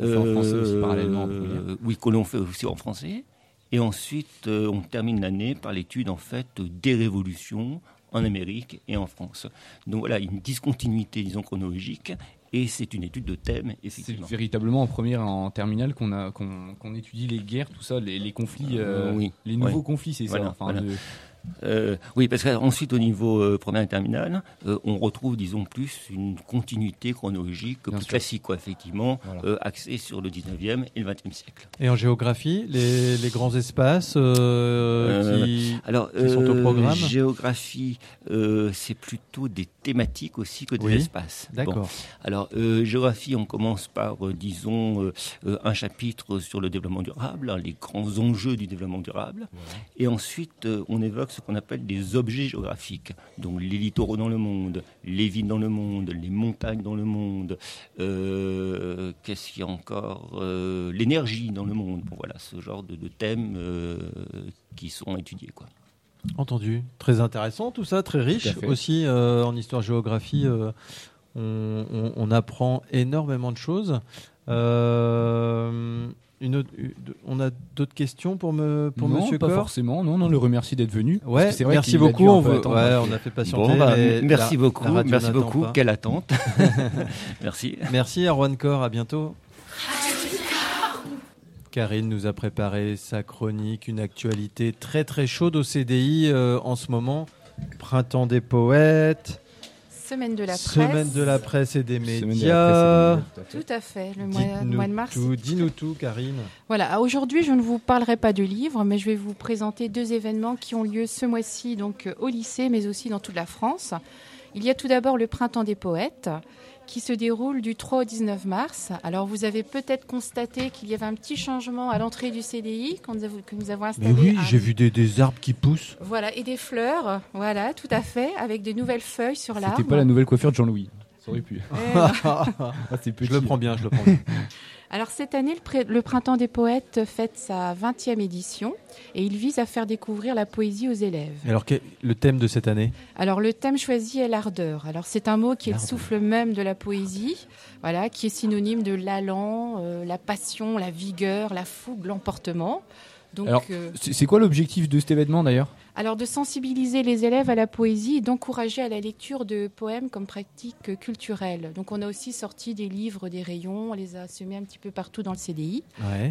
Euh, en français aussi parallèlement. Oui, que l'on fait aussi en français. Et ensuite, euh, on termine l'année par l'étude en fait des révolutions en Amérique et en France. Donc voilà, une discontinuité, disons, chronologique et c'est une étude de thème. C'est véritablement en première en terminale qu'on étudie les guerres, tout ça, les, conflits, oui, les nouveaux conflits, c'est ça. Enfin, euh, oui, parce qu'ensuite, au niveau euh, première et terminale, euh, on retrouve, disons, plus une continuité chronologique plus classique, quoi, effectivement, axée sur le 19e et le 20e siècle. Et en géographie, les, les grands espaces qui, alors, qui sont au programme Géographie, c'est plutôt des thématiques aussi que des espaces. D'accord. Alors, géographie, on commence par, disons, un chapitre sur le développement durable, hein, les grands enjeux du développement durable. Et ensuite, on évoque ce qu'on appelle des objets géographiques. Donc les littoraux dans le monde, les villes dans le monde, les montagnes dans le monde, euh, qu'est-ce qu'il y a encore euh, L'énergie dans le monde. Bon, voilà, ce genre de, thèmes euh, qui sont étudiés. Quoi. Entendu. Très intéressant tout ça, très riche aussi en histoire-géographie. On, on, apprend énormément de choses. Euh, une on a d'autres questions pour me pour non, Monsieur pas forcément. Non, non, le remercie d'être venu. Ouais, merci beaucoup. On, veut, ouais, on a fait patienter. Bah, merci beaucoup. merci beaucoup. Quelle attente. [laughs] merci. Merci Erwan Cor. À bientôt. Karine nous a préparé sa chronique, une actualité très très chaude au CDI euh, en ce moment. Printemps des poètes. Semaine de la presse. Semaine de la presse et des médias. tout, à fait, le mois, de mars. Dis-nous tout, Karine. Voilà, aujourd'hui, je ne vous parlerai pas de livres, mais je vais vous présenter deux événements qui ont lieu ce mois-ci donc au lycée, mais aussi dans toute la France. Il y a tout d'abord le Printemps des poètes qui se déroule du 3 au 19 mars. Alors vous avez peut-être constaté qu'il y avait un petit changement à l'entrée du CDI que nous avons installé. Mais oui, j'ai vu des, arbres qui poussent. Voilà, et des fleurs, voilà, tout à fait, avec des nouvelles feuilles sur l'arbre. C'était pas la nouvelle coiffure de Jean-Louis. Ça aurait pu. Eh [laughs] ah, je le prends bien, je le prends bien. [laughs] Alors cette année, le, Printemps des Poètes fête sa 20e édition et il vise à faire découvrir la poésie aux élèves. Alors le thème de cette année? Alors le thème choisi est l'ardeur. Alors c'est un mot qui est le souffle même de la poésie, voilà, qui est synonyme de l'allant, euh, la passion, la vigueur, la fougue, l'emportement. Donc, euh, c'est quoi l'objectif de cet événement d'ailleurs? Alors de sensibiliser les élèves à la poésie et d'encourager à la lecture de poèmes comme pratique culturelle. Donc on a aussi sorti des livres, des rayons, on les a semés un petit peu partout dans le CDI.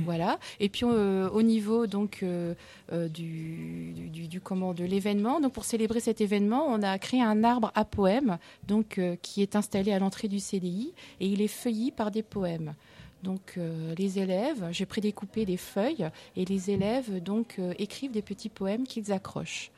Voilà. Et puis euh, au niveau donc euh, euh, du, du, comment de l'événement, donc pour célébrer cet événement, on a créé un arbre à poèmes donc qui est installé à l'entrée du CDI et il est feuilli par des poèmes. Donc euh, les élèves, j'ai prédécoupé des feuilles et les élèves donc euh, écrivent des petits poèmes qu'ils accrochent.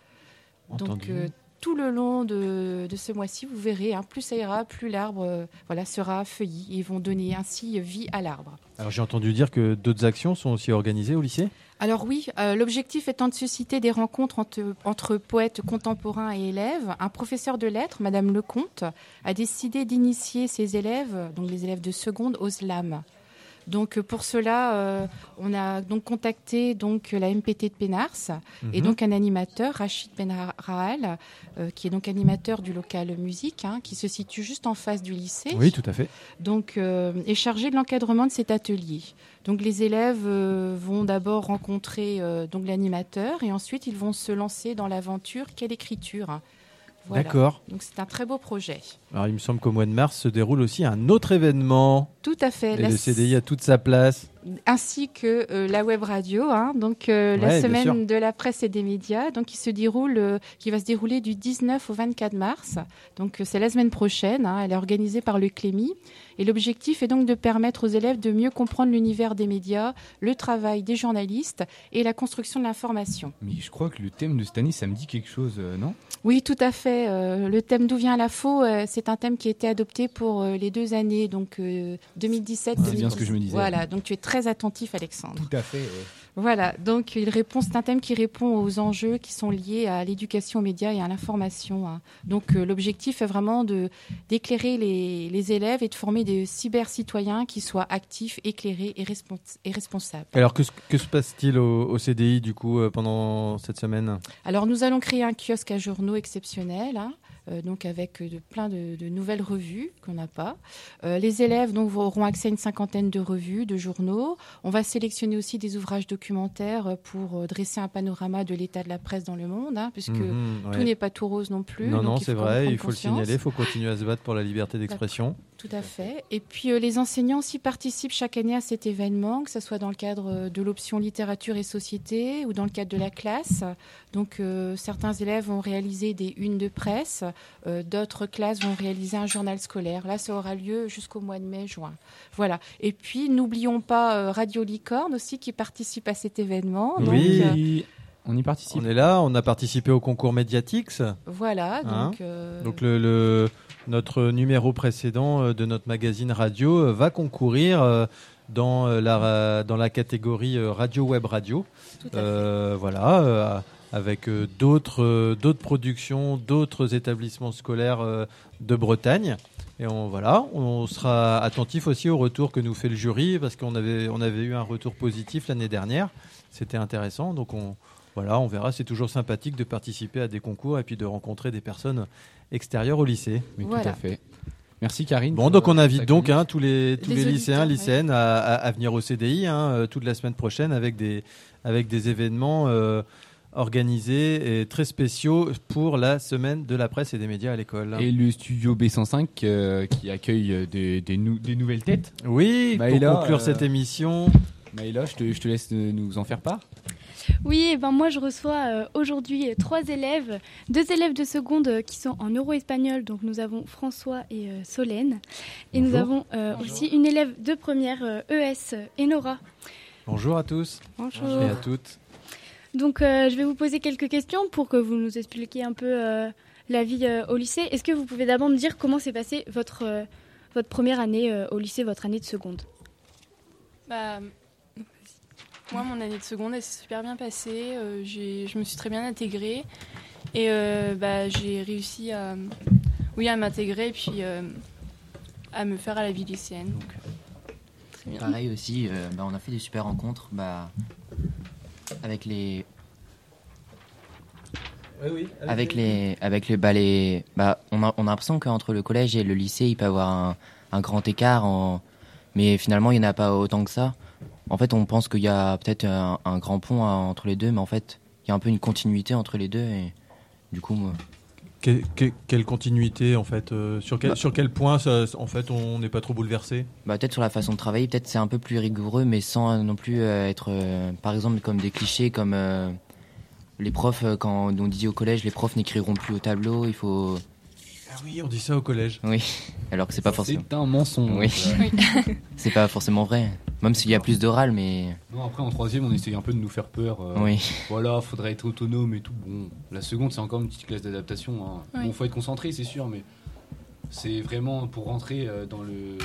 Donc euh, tout le long de, ce mois-ci, vous verrez, hein, plus ça ira, plus l'arbre voilà, sera feuilli et vont donner ainsi vie à l'arbre. Alors j'ai entendu dire que d'autres actions sont aussi organisées au lycée? Alors oui, l'objectif étant de susciter des rencontres entre, entre, poètes contemporains et élèves, un professeur de lettres, Madame Lecomte, a décidé d'initier ses élèves, donc les élèves de seconde, au slam. Donc euh, pour cela, euh, on a donc contacté donc la MPT de Pénars et mhm. donc un animateur, Rachid Benraal, euh, qui est donc animateur du local musique, hein, qui se situe juste en face du lycée. Oui, tout à fait. Donc est chargé de l'encadrement de cet atelier. Donc les élèves vont d'abord rencontrer donc l'animateur et ensuite ils vont se lancer dans l'aventure qu'est l'écriture. D'accord. Donc c'est un très beau projet. Alors il me semble qu'au mois de mars se déroule aussi un autre événement. Tout à fait. Et le CDI a toute sa place ainsi que euh, la web radio, hein, donc euh, la semaine de la presse et des médias, donc qui se déroule, euh, qui va se dérouler du 19 au 24 mars. Donc c'est la semaine prochaine. Hein, elle est organisée par le Clémy et l'objectif est donc de permettre aux élèves de mieux comprendre l'univers des médias, le travail des journalistes et la construction de l'information. Mais je crois que le thème de cette année, ça me dit quelque chose, non? Oui, tout à fait. le thème d'où vient la faux, c'est un thème qui a été adopté pour les deux années, donc 2017. C'est bien ce que je me disais. Voilà, donc tu es très attentif, Alexandre. Tout à fait. Voilà, donc il répond, c'est un thème qui répond aux enjeux qui sont liés à l'éducation aux médias et à l'information. Hein. Donc euh, l'objectif est vraiment de d'éclairer les, élèves et de former des cyber-citoyens qui soient actifs, éclairés et, et responsables. Alors que, que se passe-t-il au, CDI du coup euh, pendant cette semaine? Alors nous allons créer un kiosque à journaux exceptionnel. Hein. Euh, donc avec de, plein de, nouvelles revues qu'on n'a pas. Euh, les élèves donc, auront accès à une cinquantaine de revues, de journaux. On va sélectionner aussi des ouvrages documentaires pour euh, dresser un panorama de l'état de la presse dans le monde, hein, puisque mhm, tout n'est pas tout rose non plus. Non, non, c'est vrai, il faut le signaler, il faut continuer à se battre pour la liberté d'expression. Tout à fait. Et puis euh, les enseignants aussi participent chaque année à cet événement, que ce soit dans le cadre euh, de l'option littérature et société ou dans le cadre de la classe. Donc euh, certains élèves vont réaliser des unes de presse, d'autres classes vont réaliser un journal scolaire. Là, ça aura lieu jusqu'au mois de mai-juin. Voilà. Et puis n'oublions pas Radio Licorne aussi qui participe à cet événement. Oui. on y participe. On est là, on a participé au concours Mediatix. Voilà, hein donc, donc le notre numéro précédent euh, de notre magazine radio euh, va concourir euh, dans la, dans la catégorie radio web radio. voilà, avec d'autres d'autres productions, d'autres établissements scolaires de Bretagne. Et on, voilà, on sera attentif aussi au retour que nous fait le jury parce qu'on avait, on avait eu un retour positif l'année dernière. C'était intéressant. Donc on, voilà, on verra. C'est toujours sympathique de participer à des concours et puis de rencontrer des personnes extérieures au lycée. Mais tout à fait. Merci Karine. Bon, donc on invite donc hein, tous les, tous les, lycéens, lycéennes à, venir au CDI hein, euh, toute la semaine prochaine avec des, avec des événements euh, organisés et très spéciaux pour la semaine de la presse et des médias à l'école. Et le studio B105 euh, qui accueille des, des, des, nouvelles têtes. Oui, pour conclure cette émission. Maïla, je te, je te laisse nous en faire part. Oui, eh ben moi je reçois euh, aujourd'hui trois élèves, deux élèves de seconde euh, qui sont en euro-espagnol, donc nous avons François et euh, Solène, et nous avons aussi une élève de première ES, e Enora. Bonjour à tous. Bonjour. Et à toutes. Donc je vais vous poser quelques questions pour que vous nous expliquiez un peu la vie au lycée. Est-ce que vous pouvez d'abord me dire comment s'est passée votre, votre première année au lycée, votre année de seconde? Bah, moi, mon année de seconde, elle s'est super bien passée. Euh, je me suis très bien intégrée. Et euh, bah, j'ai réussi à, oui, à m'intégrer et puis euh, à me faire à la vie lycéenne. Donc, Pareil aussi, bah, on a fait des super rencontres bah, avec les. avec, les, avec le bah, bah, on a, on a l'impression qu'entre le collège et le lycée, il peut y avoir un, un grand écart, en, mais finalement, il n'y en a pas autant que ça en fait, on pense qu'il y a peut-être un, grand pont entre les deux, mais en fait, il y a un peu une continuité entre les deux. Et du coup, moi... quelle continuité en fait euh, sur, quel, bah sur quel point en fait on n'est pas trop bouleversé? Bah, Peut-être sur la façon de travailler, peut-être c'est un peu plus rigoureux, mais sans non plus euh, être, euh, par exemple, comme des clichés, comme les profs, quand on dit au collège, les profs n'écriront plus au tableau, il faut oui, on dit ça au collège. Oui, alors que c'est pas forcément. C'est un mensonge. Oui. [laughs] c'est pas forcément vrai. Même s'il y a plus d'oral, mais. Non, après en troisième, on essaye un peu de nous faire peur. Euh, oui. Voilà, faudrait être autonome et tout. Bon, la seconde, c'est encore une petite classe d'adaptation. Hein. Bon, faut être concentré, c'est sûr, mais c'est vraiment pour rentrer euh, dans le,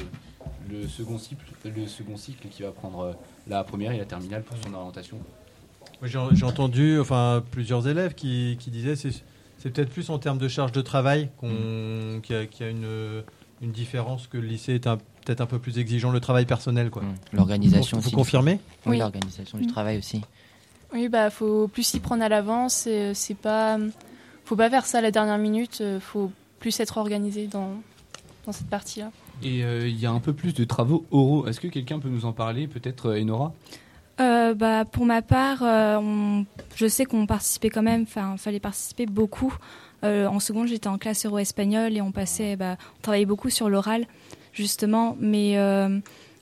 le second cycle, le second cycle qui va prendre euh, la première et la terminale pour son orientation. J'ai entendu, enfin, plusieurs élèves qui, qui disaient c'est c'est peut-être plus en termes de charge de travail qu'on, qu'il y a, une, une, différence que le lycée est peut-être un peu plus exigeant, le travail personnel. Quoi. Mm. L'organisation vous, vous confirmez? Oui, l'organisation du mm. travail aussi. Oui, bah faut plus s'y prendre à l'avance. C'est pas, faut pas faire ça à la dernière minute. Euh, faut plus être organisé dans, dans cette partie-là. Et euh, il y a un peu plus de travaux oraux. Est-ce que quelqu'un peut nous en parler, peut-être euh, Enora? Euh, bah, Pour ma part, euh, je sais qu'on participait quand même, enfin, fallait participer beaucoup. Euh, en seconde, j'étais en classe euro-espagnol et on passait, bah, on travaillait beaucoup sur l'oral, justement, mais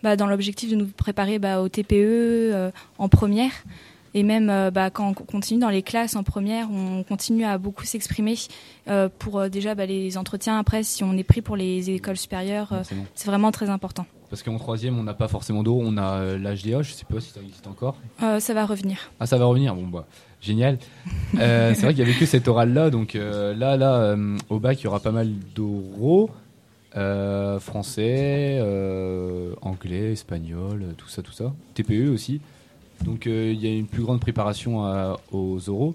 bah, dans l'objectif de nous préparer bah, au TPE en première. Et même bah, quand on continue dans les classes en première, on continue à beaucoup s'exprimer pour déjà bah, les entretiens après, si on est pris pour les écoles supérieures, c'est vraiment très important. Parce qu'en troisième, on n'a pas forcément d'eau, on a euh, l'HDA, je sais pas si ça existe encore. Euh, ça va revenir. Ah, ça va revenir, bon bah, génial. Euh, [laughs] c'est vrai qu'il y avait que cet oral-là, donc là, là, au bac, il y aura pas mal d'oraux, français, anglais, espagnol, tout ça, tout ça. TPE aussi. Donc il y a une plus grande préparation aux oraux.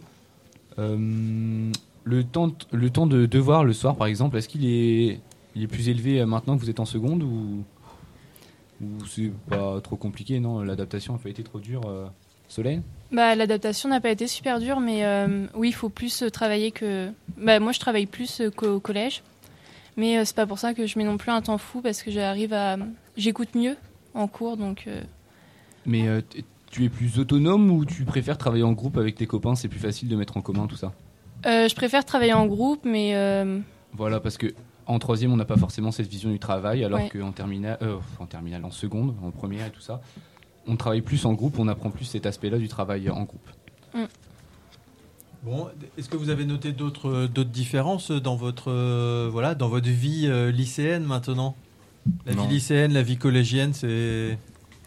le, temps, le temps de devoir le soir, par exemple, est-ce qu'il est, il est plus élevé maintenant que vous êtes en seconde ou ou c'est pas trop compliqué, non? L'adaptation n'a pas été trop dure euh, Soleil bah, L'adaptation n'a pas été super dure, mais euh, oui, il faut plus travailler que. Bah, moi, je travaille plus euh, qu'au collège. Mais c'est pas pour ça que je mets non plus un temps fou, parce que j'arrive à. J'écoute mieux en cours, donc. Mais tu es plus autonome ou tu préfères travailler en groupe avec tes copains? C'est plus facile de mettre en commun tout ça Je préfère travailler en groupe, mais. Voilà, parce que En troisième, on n'a pas forcément cette vision du travail, alors qu'en terminale, en terminale, en seconde, en première et tout ça, on travaille plus en groupe, on apprend plus cet aspect-là du travail en groupe. Mm. Bon, est-ce que vous avez noté d'autres d'autres différences dans votre voilà dans votre vie lycéenne maintenant? La vie lycéenne, la vie collégienne, c'est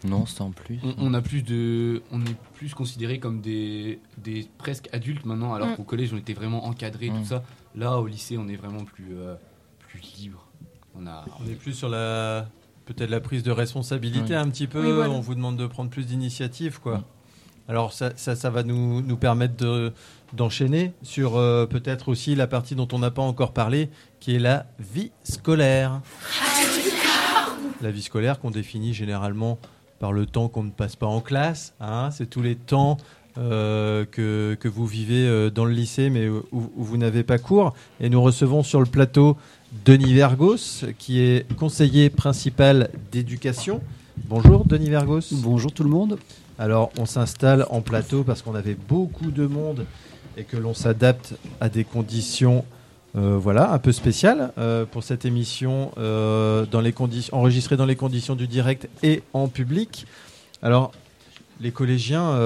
non, sans plus. On, a plus de, on est plus considérés comme des, des presque adultes maintenant, alors mm. qu'au collège on était vraiment encadrés, tout mm. ça. Là, au lycée, on est vraiment plus, euh, plus libre. On, a, on est plus sur la, peut-être la prise de responsabilité un petit peu. On vous demande de prendre plus d'initiative, quoi. Mm. Alors ça, ça, ça, va nous, nous permettre de, d'enchaîner sur euh, peut-être aussi la partie dont on n'a pas encore parlé, qui est la vie scolaire. La vie scolaire qu'on définit généralement par le temps qu'on ne passe pas en classe. Hein, c'est tous les temps euh, que, que, vous vivez euh, dans le lycée, mais où, vous n'avez pas cours. Et nous recevons sur le plateau Denis Vergos, qui est conseiller principal d'éducation. Bonjour Denis Vergos. Bonjour tout le monde. Alors on s'installe en plateau parce qu'on avait beaucoup de monde et que l'on s'adapte à des conditions euh, voilà, un peu spécial euh, pour cette émission euh, dans les conditions, enregistrée dans les conditions du direct et en public. Alors, les collégiens,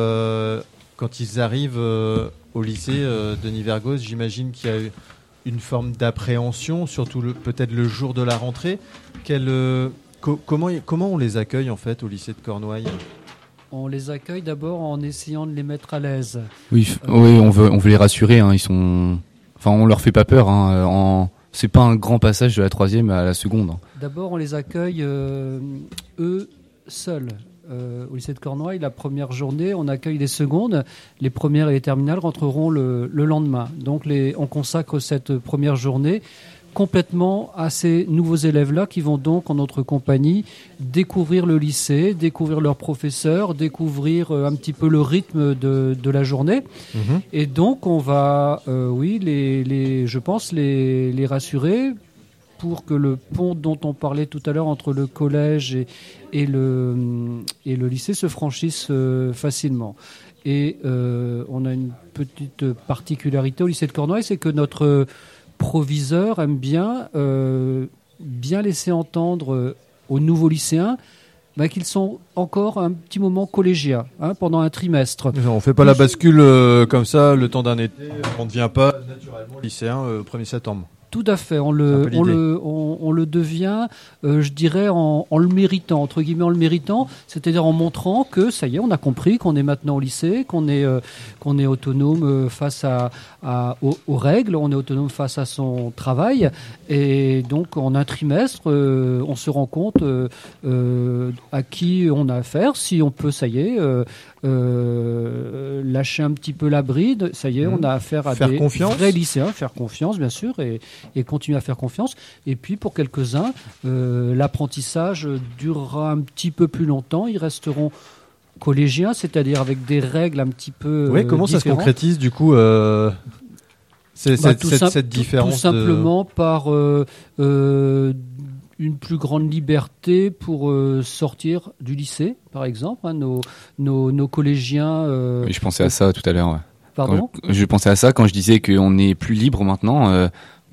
quand ils arrivent au lycée Denis Vergos, j'imagine qu'il y a une forme d'appréhension, surtout peut-être le jour de la rentrée. comment, comment on les accueille en fait au lycée de Cornouailles? On les accueille d'abord en essayant de les mettre à l'aise. Oui, oui on, veut, on veut les rassurer. Hein, ils sont Enfin, on leur fait pas peur. Hein, euh. C'est pas un grand passage de la troisième à la seconde. Hein. D'abord, on les accueille euh, eux seuls. Euh, au lycée de Cornouailles, la première journée, on accueille les secondes. Les premières et les terminales rentreront le, le lendemain. Donc, on consacre cette première journée complètement à ces nouveaux élèves-là qui vont donc en notre compagnie découvrir le lycée, découvrir leurs professeurs, découvrir euh, un petit peu le rythme de, de la journée. Mhm. Et donc on va, euh, oui, les, les, je pense les, les rassurer pour que le pont dont on parlait tout à l'heure entre le collège et, et, le, et le lycée se franchisse euh, facilement. Et on a une petite particularité au lycée de Cornouailles, c'est que notre proviseur aime bien, euh, bien laisser entendre euh, aux nouveaux lycéens bah, qu'ils sont encore un petit moment collégiens hein, pendant un trimestre. On ne fait pas la bascule euh, comme ça le temps d'un été. On ne devient pas naturellement lycéen au 1er septembre. Tout à fait. On le, on le, on, le devient, euh, je dirais, en, en, le méritant, entre guillemets, en le méritant, c'est-à-dire en montrant que ça y est, on a compris qu'on est maintenant au lycée, qu'on est, euh, qu'on est autonome euh, face à, à aux, règles, on est autonome face à son travail, et donc en un trimestre, on se rend compte à qui on a affaire, si on peut, ça y est, lâcher un petit peu la bride, ça y est, on mmh. a affaire à des vrais lycéens, faire confiance, bien sûr, et, et continuer à faire confiance. Et puis pour quelques-uns, euh, l'apprentissage durera un petit peu plus longtemps. Ils resteront collégiens, c'est-à-dire avec des règles un petit peu. Oui, comment ça se concrétise du coup euh, bah, cette, cette, différence Tout, simplement par euh, une plus grande liberté pour sortir du lycée, par exemple. Hein, nos, nos, nos, collégiens. oui, je pensais à ça tout à l'heure. Pardon je, pensais à ça quand je disais qu'on est plus libre maintenant.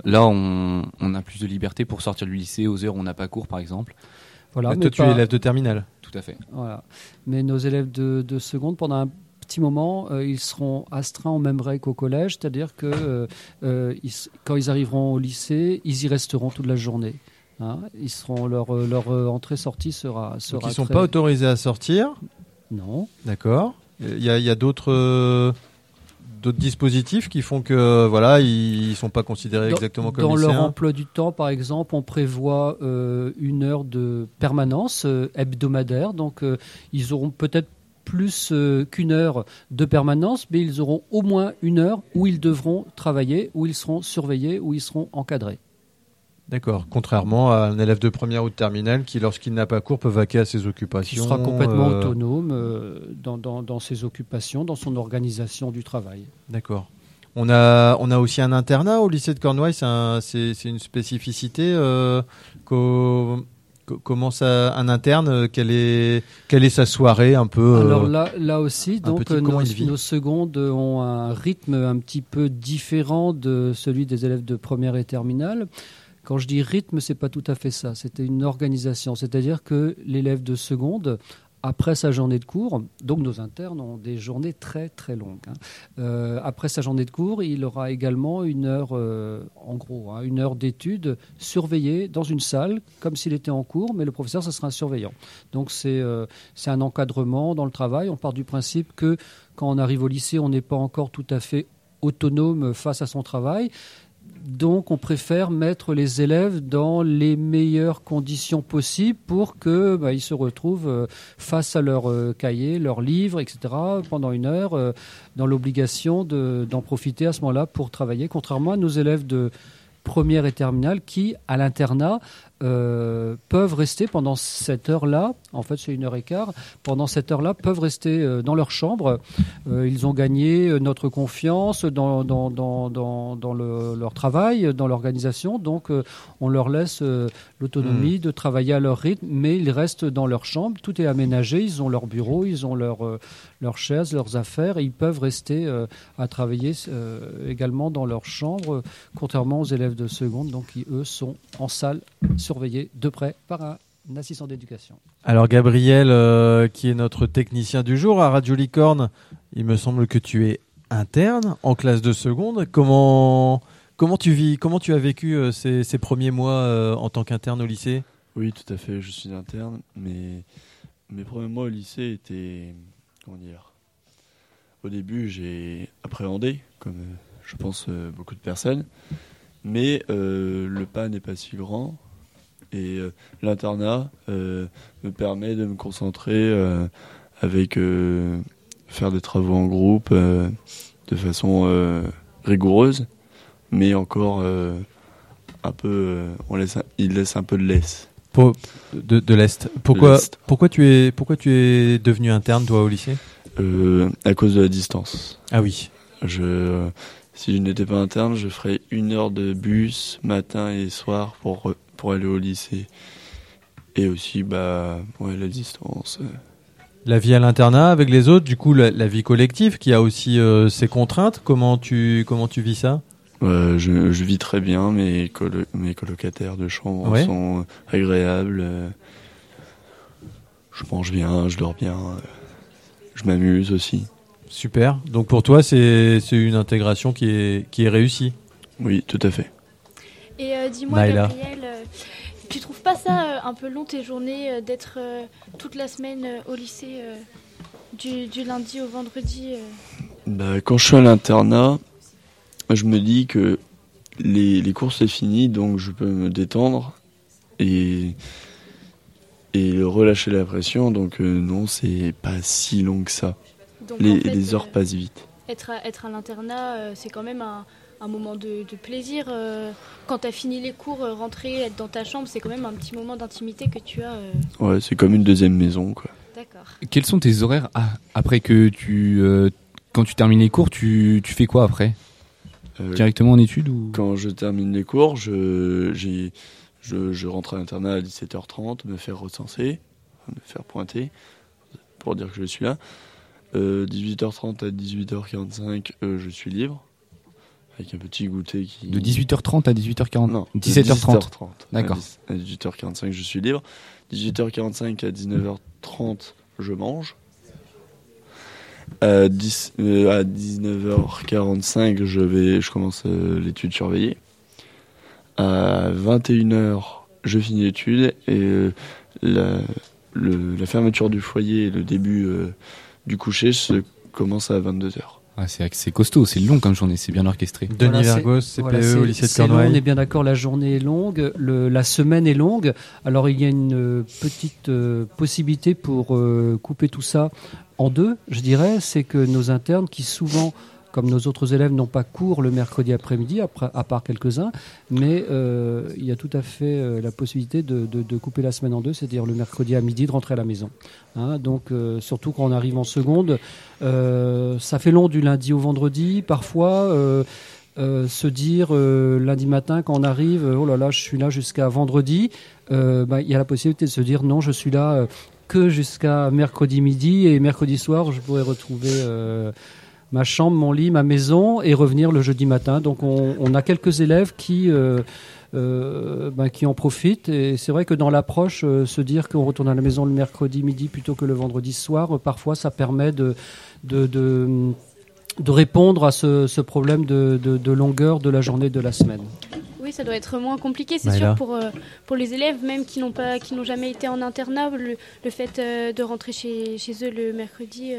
Là, on, a plus de liberté pour sortir du lycée aux heures où on n'a pas cours, par exemple. Voilà, toi, tu es élève de terminale. Tout à fait. Voilà. Mais nos élèves de, seconde, pendant un petit moment, euh, ils seront astreints au même règle qu'au collège, c'est-à-dire que euh, euh, quand ils arriveront au lycée, ils y resteront toute la journée. Hein. ils seront leur leur entrée-sortie sera sera. Donc ils sont pas autorisés à sortir. Non. D'accord. Il y a, a d'autres d'autres dispositifs qui font que voilà ils sont pas considérés exactement comme dans leur emploi du temps par exemple on prévoit euh, une heure de permanence euh, hebdomadaire donc euh, ils auront peut-être plus qu'une heure de permanence mais ils auront au moins une heure où ils devront travailler où ils seront surveillés où ils seront encadrés D'accord. Contrairement à un élève de première ou de terminale qui, lorsqu'il n'a pas cours, peut vaquer à ses occupations. Il sera complètement euh, autonome euh, dans, dans, ses occupations, dans son organisation du travail. D'accord. On a, on a aussi un internat au lycée de Cornouailles. C'est une spécificité. Euh, comment ça, un interne, quelle est, quelle est sa soirée un peu Alors là, là aussi, donc nos, nos, secondes ont un rythme un petit peu différent de celui des élèves de première et terminale Quand je dis rythme, c'est pas tout à fait ça. C'était une organisation, c'est-à-dire que l'élève de seconde après sa journée de cours, donc nos internes ont des journées très très longues. Hein. Euh, après sa journée de cours, il aura également une heure, euh, en gros, hein, une heure d'études surveillée dans une salle, comme s'il était en cours, mais le professeur, ce sera un surveillant. Donc euh, c'est un encadrement dans le travail. On part du principe que quand on arrive au lycée, on n'est pas encore tout à fait autonome face à son travail. Donc, on préfère mettre les élèves dans les meilleures conditions possibles pour que bah, se retrouvent euh, face à leur euh, cahier, leurs livres, etc. pendant une heure, euh, dans l'obligation d'en profiter à ce moment-là pour travailler. Contrairement à nos élèves de première et terminale qui, à l'internat, euh, peuvent rester pendant cette heure-là, en fait c'est une heure et quart, pendant cette heure-là, peuvent rester euh, dans leur chambre. Euh, ils ont gagné notre confiance dans, dans, dans, dans, leur travail, dans l'organisation, donc on leur laisse l'autonomie mmh. de travailler à leur rythme, mais ils restent dans leur chambre, tout est aménagé, ils ont leur bureau, ils ont leur, leurs chaises, leurs affaires, et ils peuvent rester à travailler également dans leur chambre, contrairement aux élèves de seconde, donc qui eux sont en salle surveillé de près par un assistant d'éducation. Alors Gabriel, euh, qui est notre technicien du jour à Radio Licorne, il me semble que tu es interne en classe de seconde. Comment comment tu vis Comment tu as vécu euh, ces, premiers mois euh, en tant qu'interne au lycée? Oui, tout à fait. Je suis interne, mais mes premiers mois au lycée étaient Au début, j'ai appréhendé, comme je pense beaucoup de personnes, mais le pas n'est pas si grand. Et euh, l'internat euh, me permet de me concentrer euh, avec faire des travaux en groupe de façon rigoureuse, mais encore un peu, on laisse, il laisse un peu de laisse. De, de l'est. Pourquoi, pourquoi tu es, pourquoi tu es devenu interne toi au lycée À cause de la distance. Ah oui. Je, si je n'étais pas interne, je ferais une heure de bus matin et soir pour pour aller au lycée. Et aussi, bah, ouais, la distance. La vie à l'internat avec les autres, du coup, la, vie collective qui a aussi euh, ses contraintes. Comment tu, comment tu vis ça? Je, je, vis très bien. Mes, mes colocataires de chambre sont agréables. Je mange bien, je dors bien. Je m'amuse aussi. Super. Donc pour toi, c'est une intégration qui est, qui est réussie Oui, tout à fait. Et euh, dis-moi, Gabriel, euh, tu trouves pas ça euh, un peu long tes journées d'être toute la semaine au lycée du, lundi au vendredi bah, Quand je suis à l'internat, je me dis que les, les cours c'est fini, donc je peux me détendre et, et relâcher la pression. Donc non, c'est pas si long que ça. les, les heures passent vite. Être à, être à l'internat, c'est quand même un, un moment de, plaisir. Euh, quand tu as fini les cours, euh, rentrer, être dans ta chambre, c'est quand même un petit moment d'intimité que tu as. Euh. Ouais, c'est comme une deuxième maison. Quoi. D'accord. Quels sont tes horaires ah, après que tu. quand tu termines les cours, tu, tu fais quoi après? Directement en études ou... Quand je termine les cours, je, je, je rentre à l'internat à 17h30, me faire recenser, me faire pointer pour dire que je suis là. 18h30 à 18h45, je suis libre avec un petit goûter qui. De 18h30 à 18h40 Non, 17h30. 17h30. D'accord. À 18h45, je suis libre. 18h45 à 19h30, je mange. À, 10, euh, à 19h45, je, vais, je commence euh, l'étude surveillée. À 21h, je finis l'étude et euh, la, la, fermeture du foyer et le début du coucher se commence à 22h. Ah, c'est costaud, c'est long comme journée, c'est bien orchestré. Denis Vergos, CPE au lycée de Cornouailles. on est bien d'accord, la journée est longue, la semaine est longue. Alors il y a une petite euh, possibilité pour euh, couper tout ça en deux, je dirais, c'est que nos internes qui souvent comme nos autres élèves n'ont pas cours le mercredi après-midi, à part quelques-uns, mais euh, il y a tout à fait euh, la possibilité de, couper la semaine en deux, c'est-à-dire le mercredi à midi de rentrer à la maison. Hein. donc, euh, surtout quand on arrive en seconde, ça fait long du lundi au vendredi, parfois. se dire lundi matin quand on arrive, oh là là, je suis là jusqu'à vendredi, bah, il y a la possibilité de se dire non, je suis là que jusqu'à mercredi midi et mercredi soir, je pourrais retrouver ma chambre, mon lit, ma maison et revenir le jeudi matin. Donc on, a quelques élèves qui euh, euh, ben, qui en profitent. Et c'est vrai que dans l'approche, euh, se dire qu'on retourne à la maison le mercredi midi plutôt que le vendredi soir, parfois ça permet de, de, répondre à ce, problème de, longueur de la journée de la semaine. Oui, ça doit être moins compliqué, c'est sûr, pour, pour les élèves, même qui n'ont pas, qui n'ont jamais été en internat, le, fait de rentrer chez, chez eux le mercredi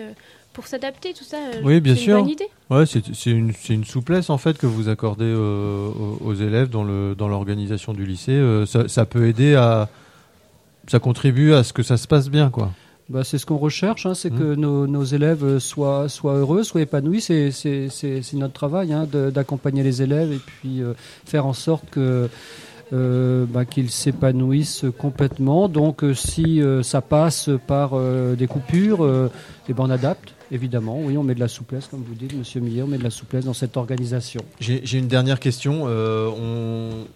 pour s'adapter, tout ça. Euh, oui, bien sûr. Une bonne idée. Ouais, c'est une, une, souplesse en fait que vous accordez euh, aux, élèves dans le dans l'organisation du lycée. Euh, ça, ça, peut aider à, ça contribue à ce que ça se passe bien, quoi. Bah, c'est ce qu'on recherche, hein, c'est que mmh. nos, nos, élèves soient, soient heureux, soient épanouis. C'est notre travail hein, d'accompagner les élèves et puis faire en sorte que euh, bah, qu'ils s'épanouissent complètement. Donc si ça passe par des coupures, eh ben, on adapte. Évidemment, oui, on met de la souplesse, comme vous dites, Monsieur Millet, on met de la souplesse dans cette organisation. J'ai une dernière question. Euh,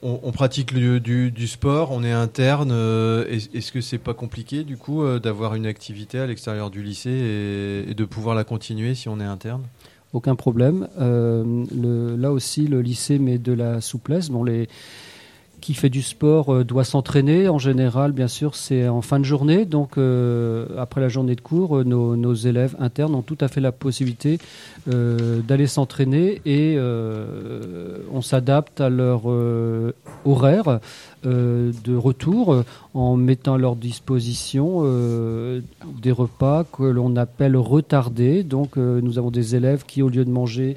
on, pratique du, sport, on est interne. Euh, est-ce que c'est pas compliqué, du coup, euh, d'avoir une activité à l'extérieur du lycée et, de pouvoir la continuer si on est interne? Aucun problème. là aussi, le lycée met de la souplesse. Bon, les qui fait du sport euh, doit s'entraîner. En général, bien sûr, c'est en fin de journée. Donc, euh, après la journée de cours, euh, nos, élèves internes ont tout à fait la possibilité d'aller s'entraîner et on s'adapte à leur horaire de retour en mettant à leur disposition des repas que l'on appelle retardés. Donc, nous avons des élèves qui, au lieu de manger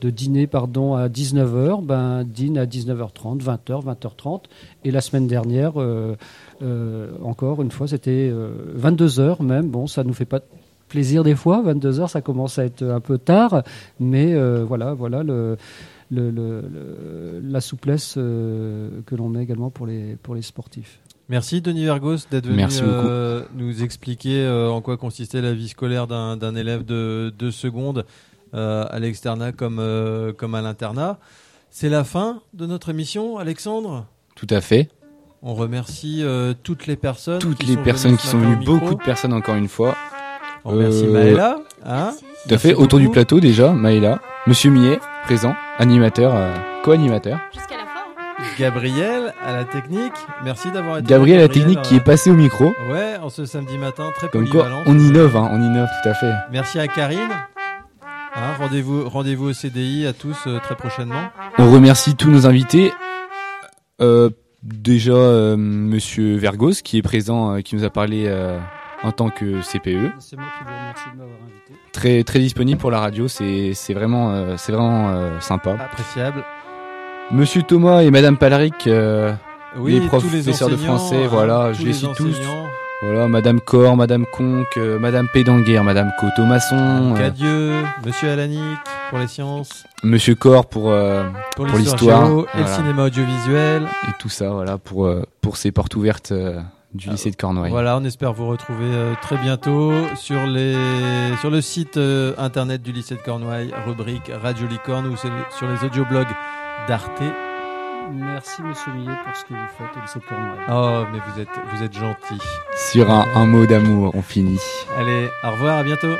de dîner pardon, à 19h, ben, dîne à 19h30, 20h, 20h30. Et la semaine dernière, euh, euh, encore une fois, c'était 22h euh, même. Bon, ça nous fait pas plaisir des fois. 22h, ça commence à être un peu tard. Mais voilà, voilà le, le, la souplesse que l'on met également pour les, pour les sportifs. Merci Denis Vergos d'être venu nous expliquer en quoi consistait la vie scolaire d'un élève de, de seconde. Euh, à l'externat comme, euh, comme à l'internat. C'est la fin de notre émission, Alexandre Tout à fait. On remercie euh, toutes les personnes. Toutes les personnes qui sont venues, beaucoup de personnes encore une fois. On remercie Maëla. Hein Tout à fait, autour du plateau déjà, Maëla. Monsieur Millet, présent, animateur, co-animateur. Jusqu'à la fin. Hein. Gabriel à la technique, merci d'avoir été Gabriel à la technique qui est passé au micro. Ouais, en ce samedi matin, très Comme quoi, on innove, hein, on innove tout à fait. Merci à Karine Hein, rendez-vous, rendez-vous au CDI à tous euh, très prochainement. On remercie tous nos invités. Euh, déjà, euh, Monsieur Vergos qui est présent, qui nous a parlé en tant que CPE. C'est moi qui vous remercie de m'avoir invité. Très, très disponible pour la radio, c'est, vraiment, c'est vraiment sympa. Appréciable. Monsieur Thomas et Madame Palaric, oui, les professeurs de français, voilà, je les cite tous. Voilà, Madame Cor, Madame Conque, euh, Madame Pédanguer, Madame Cotomasson. Cadieux, euh, Monsieur Alanic pour les sciences. Monsieur Cor pour, euh, pour, l'histoire. Et le cinéma audiovisuel. Et tout ça, voilà, pour, pour ces portes ouvertes du lycée de Cornouailles. Voilà, on espère vous retrouver très bientôt sur, les, sur le site internet du lycée de Cornouailles, rubrique Radio Licorne ou sur les audioblogs d'Arte Merci Monsieur Millet pour ce que vous faites et cette Cornouailles. Oh, mais vous êtes, vous êtes gentil. Sur un, un mot d'amour, on finit. Allez, au revoir, à bientôt.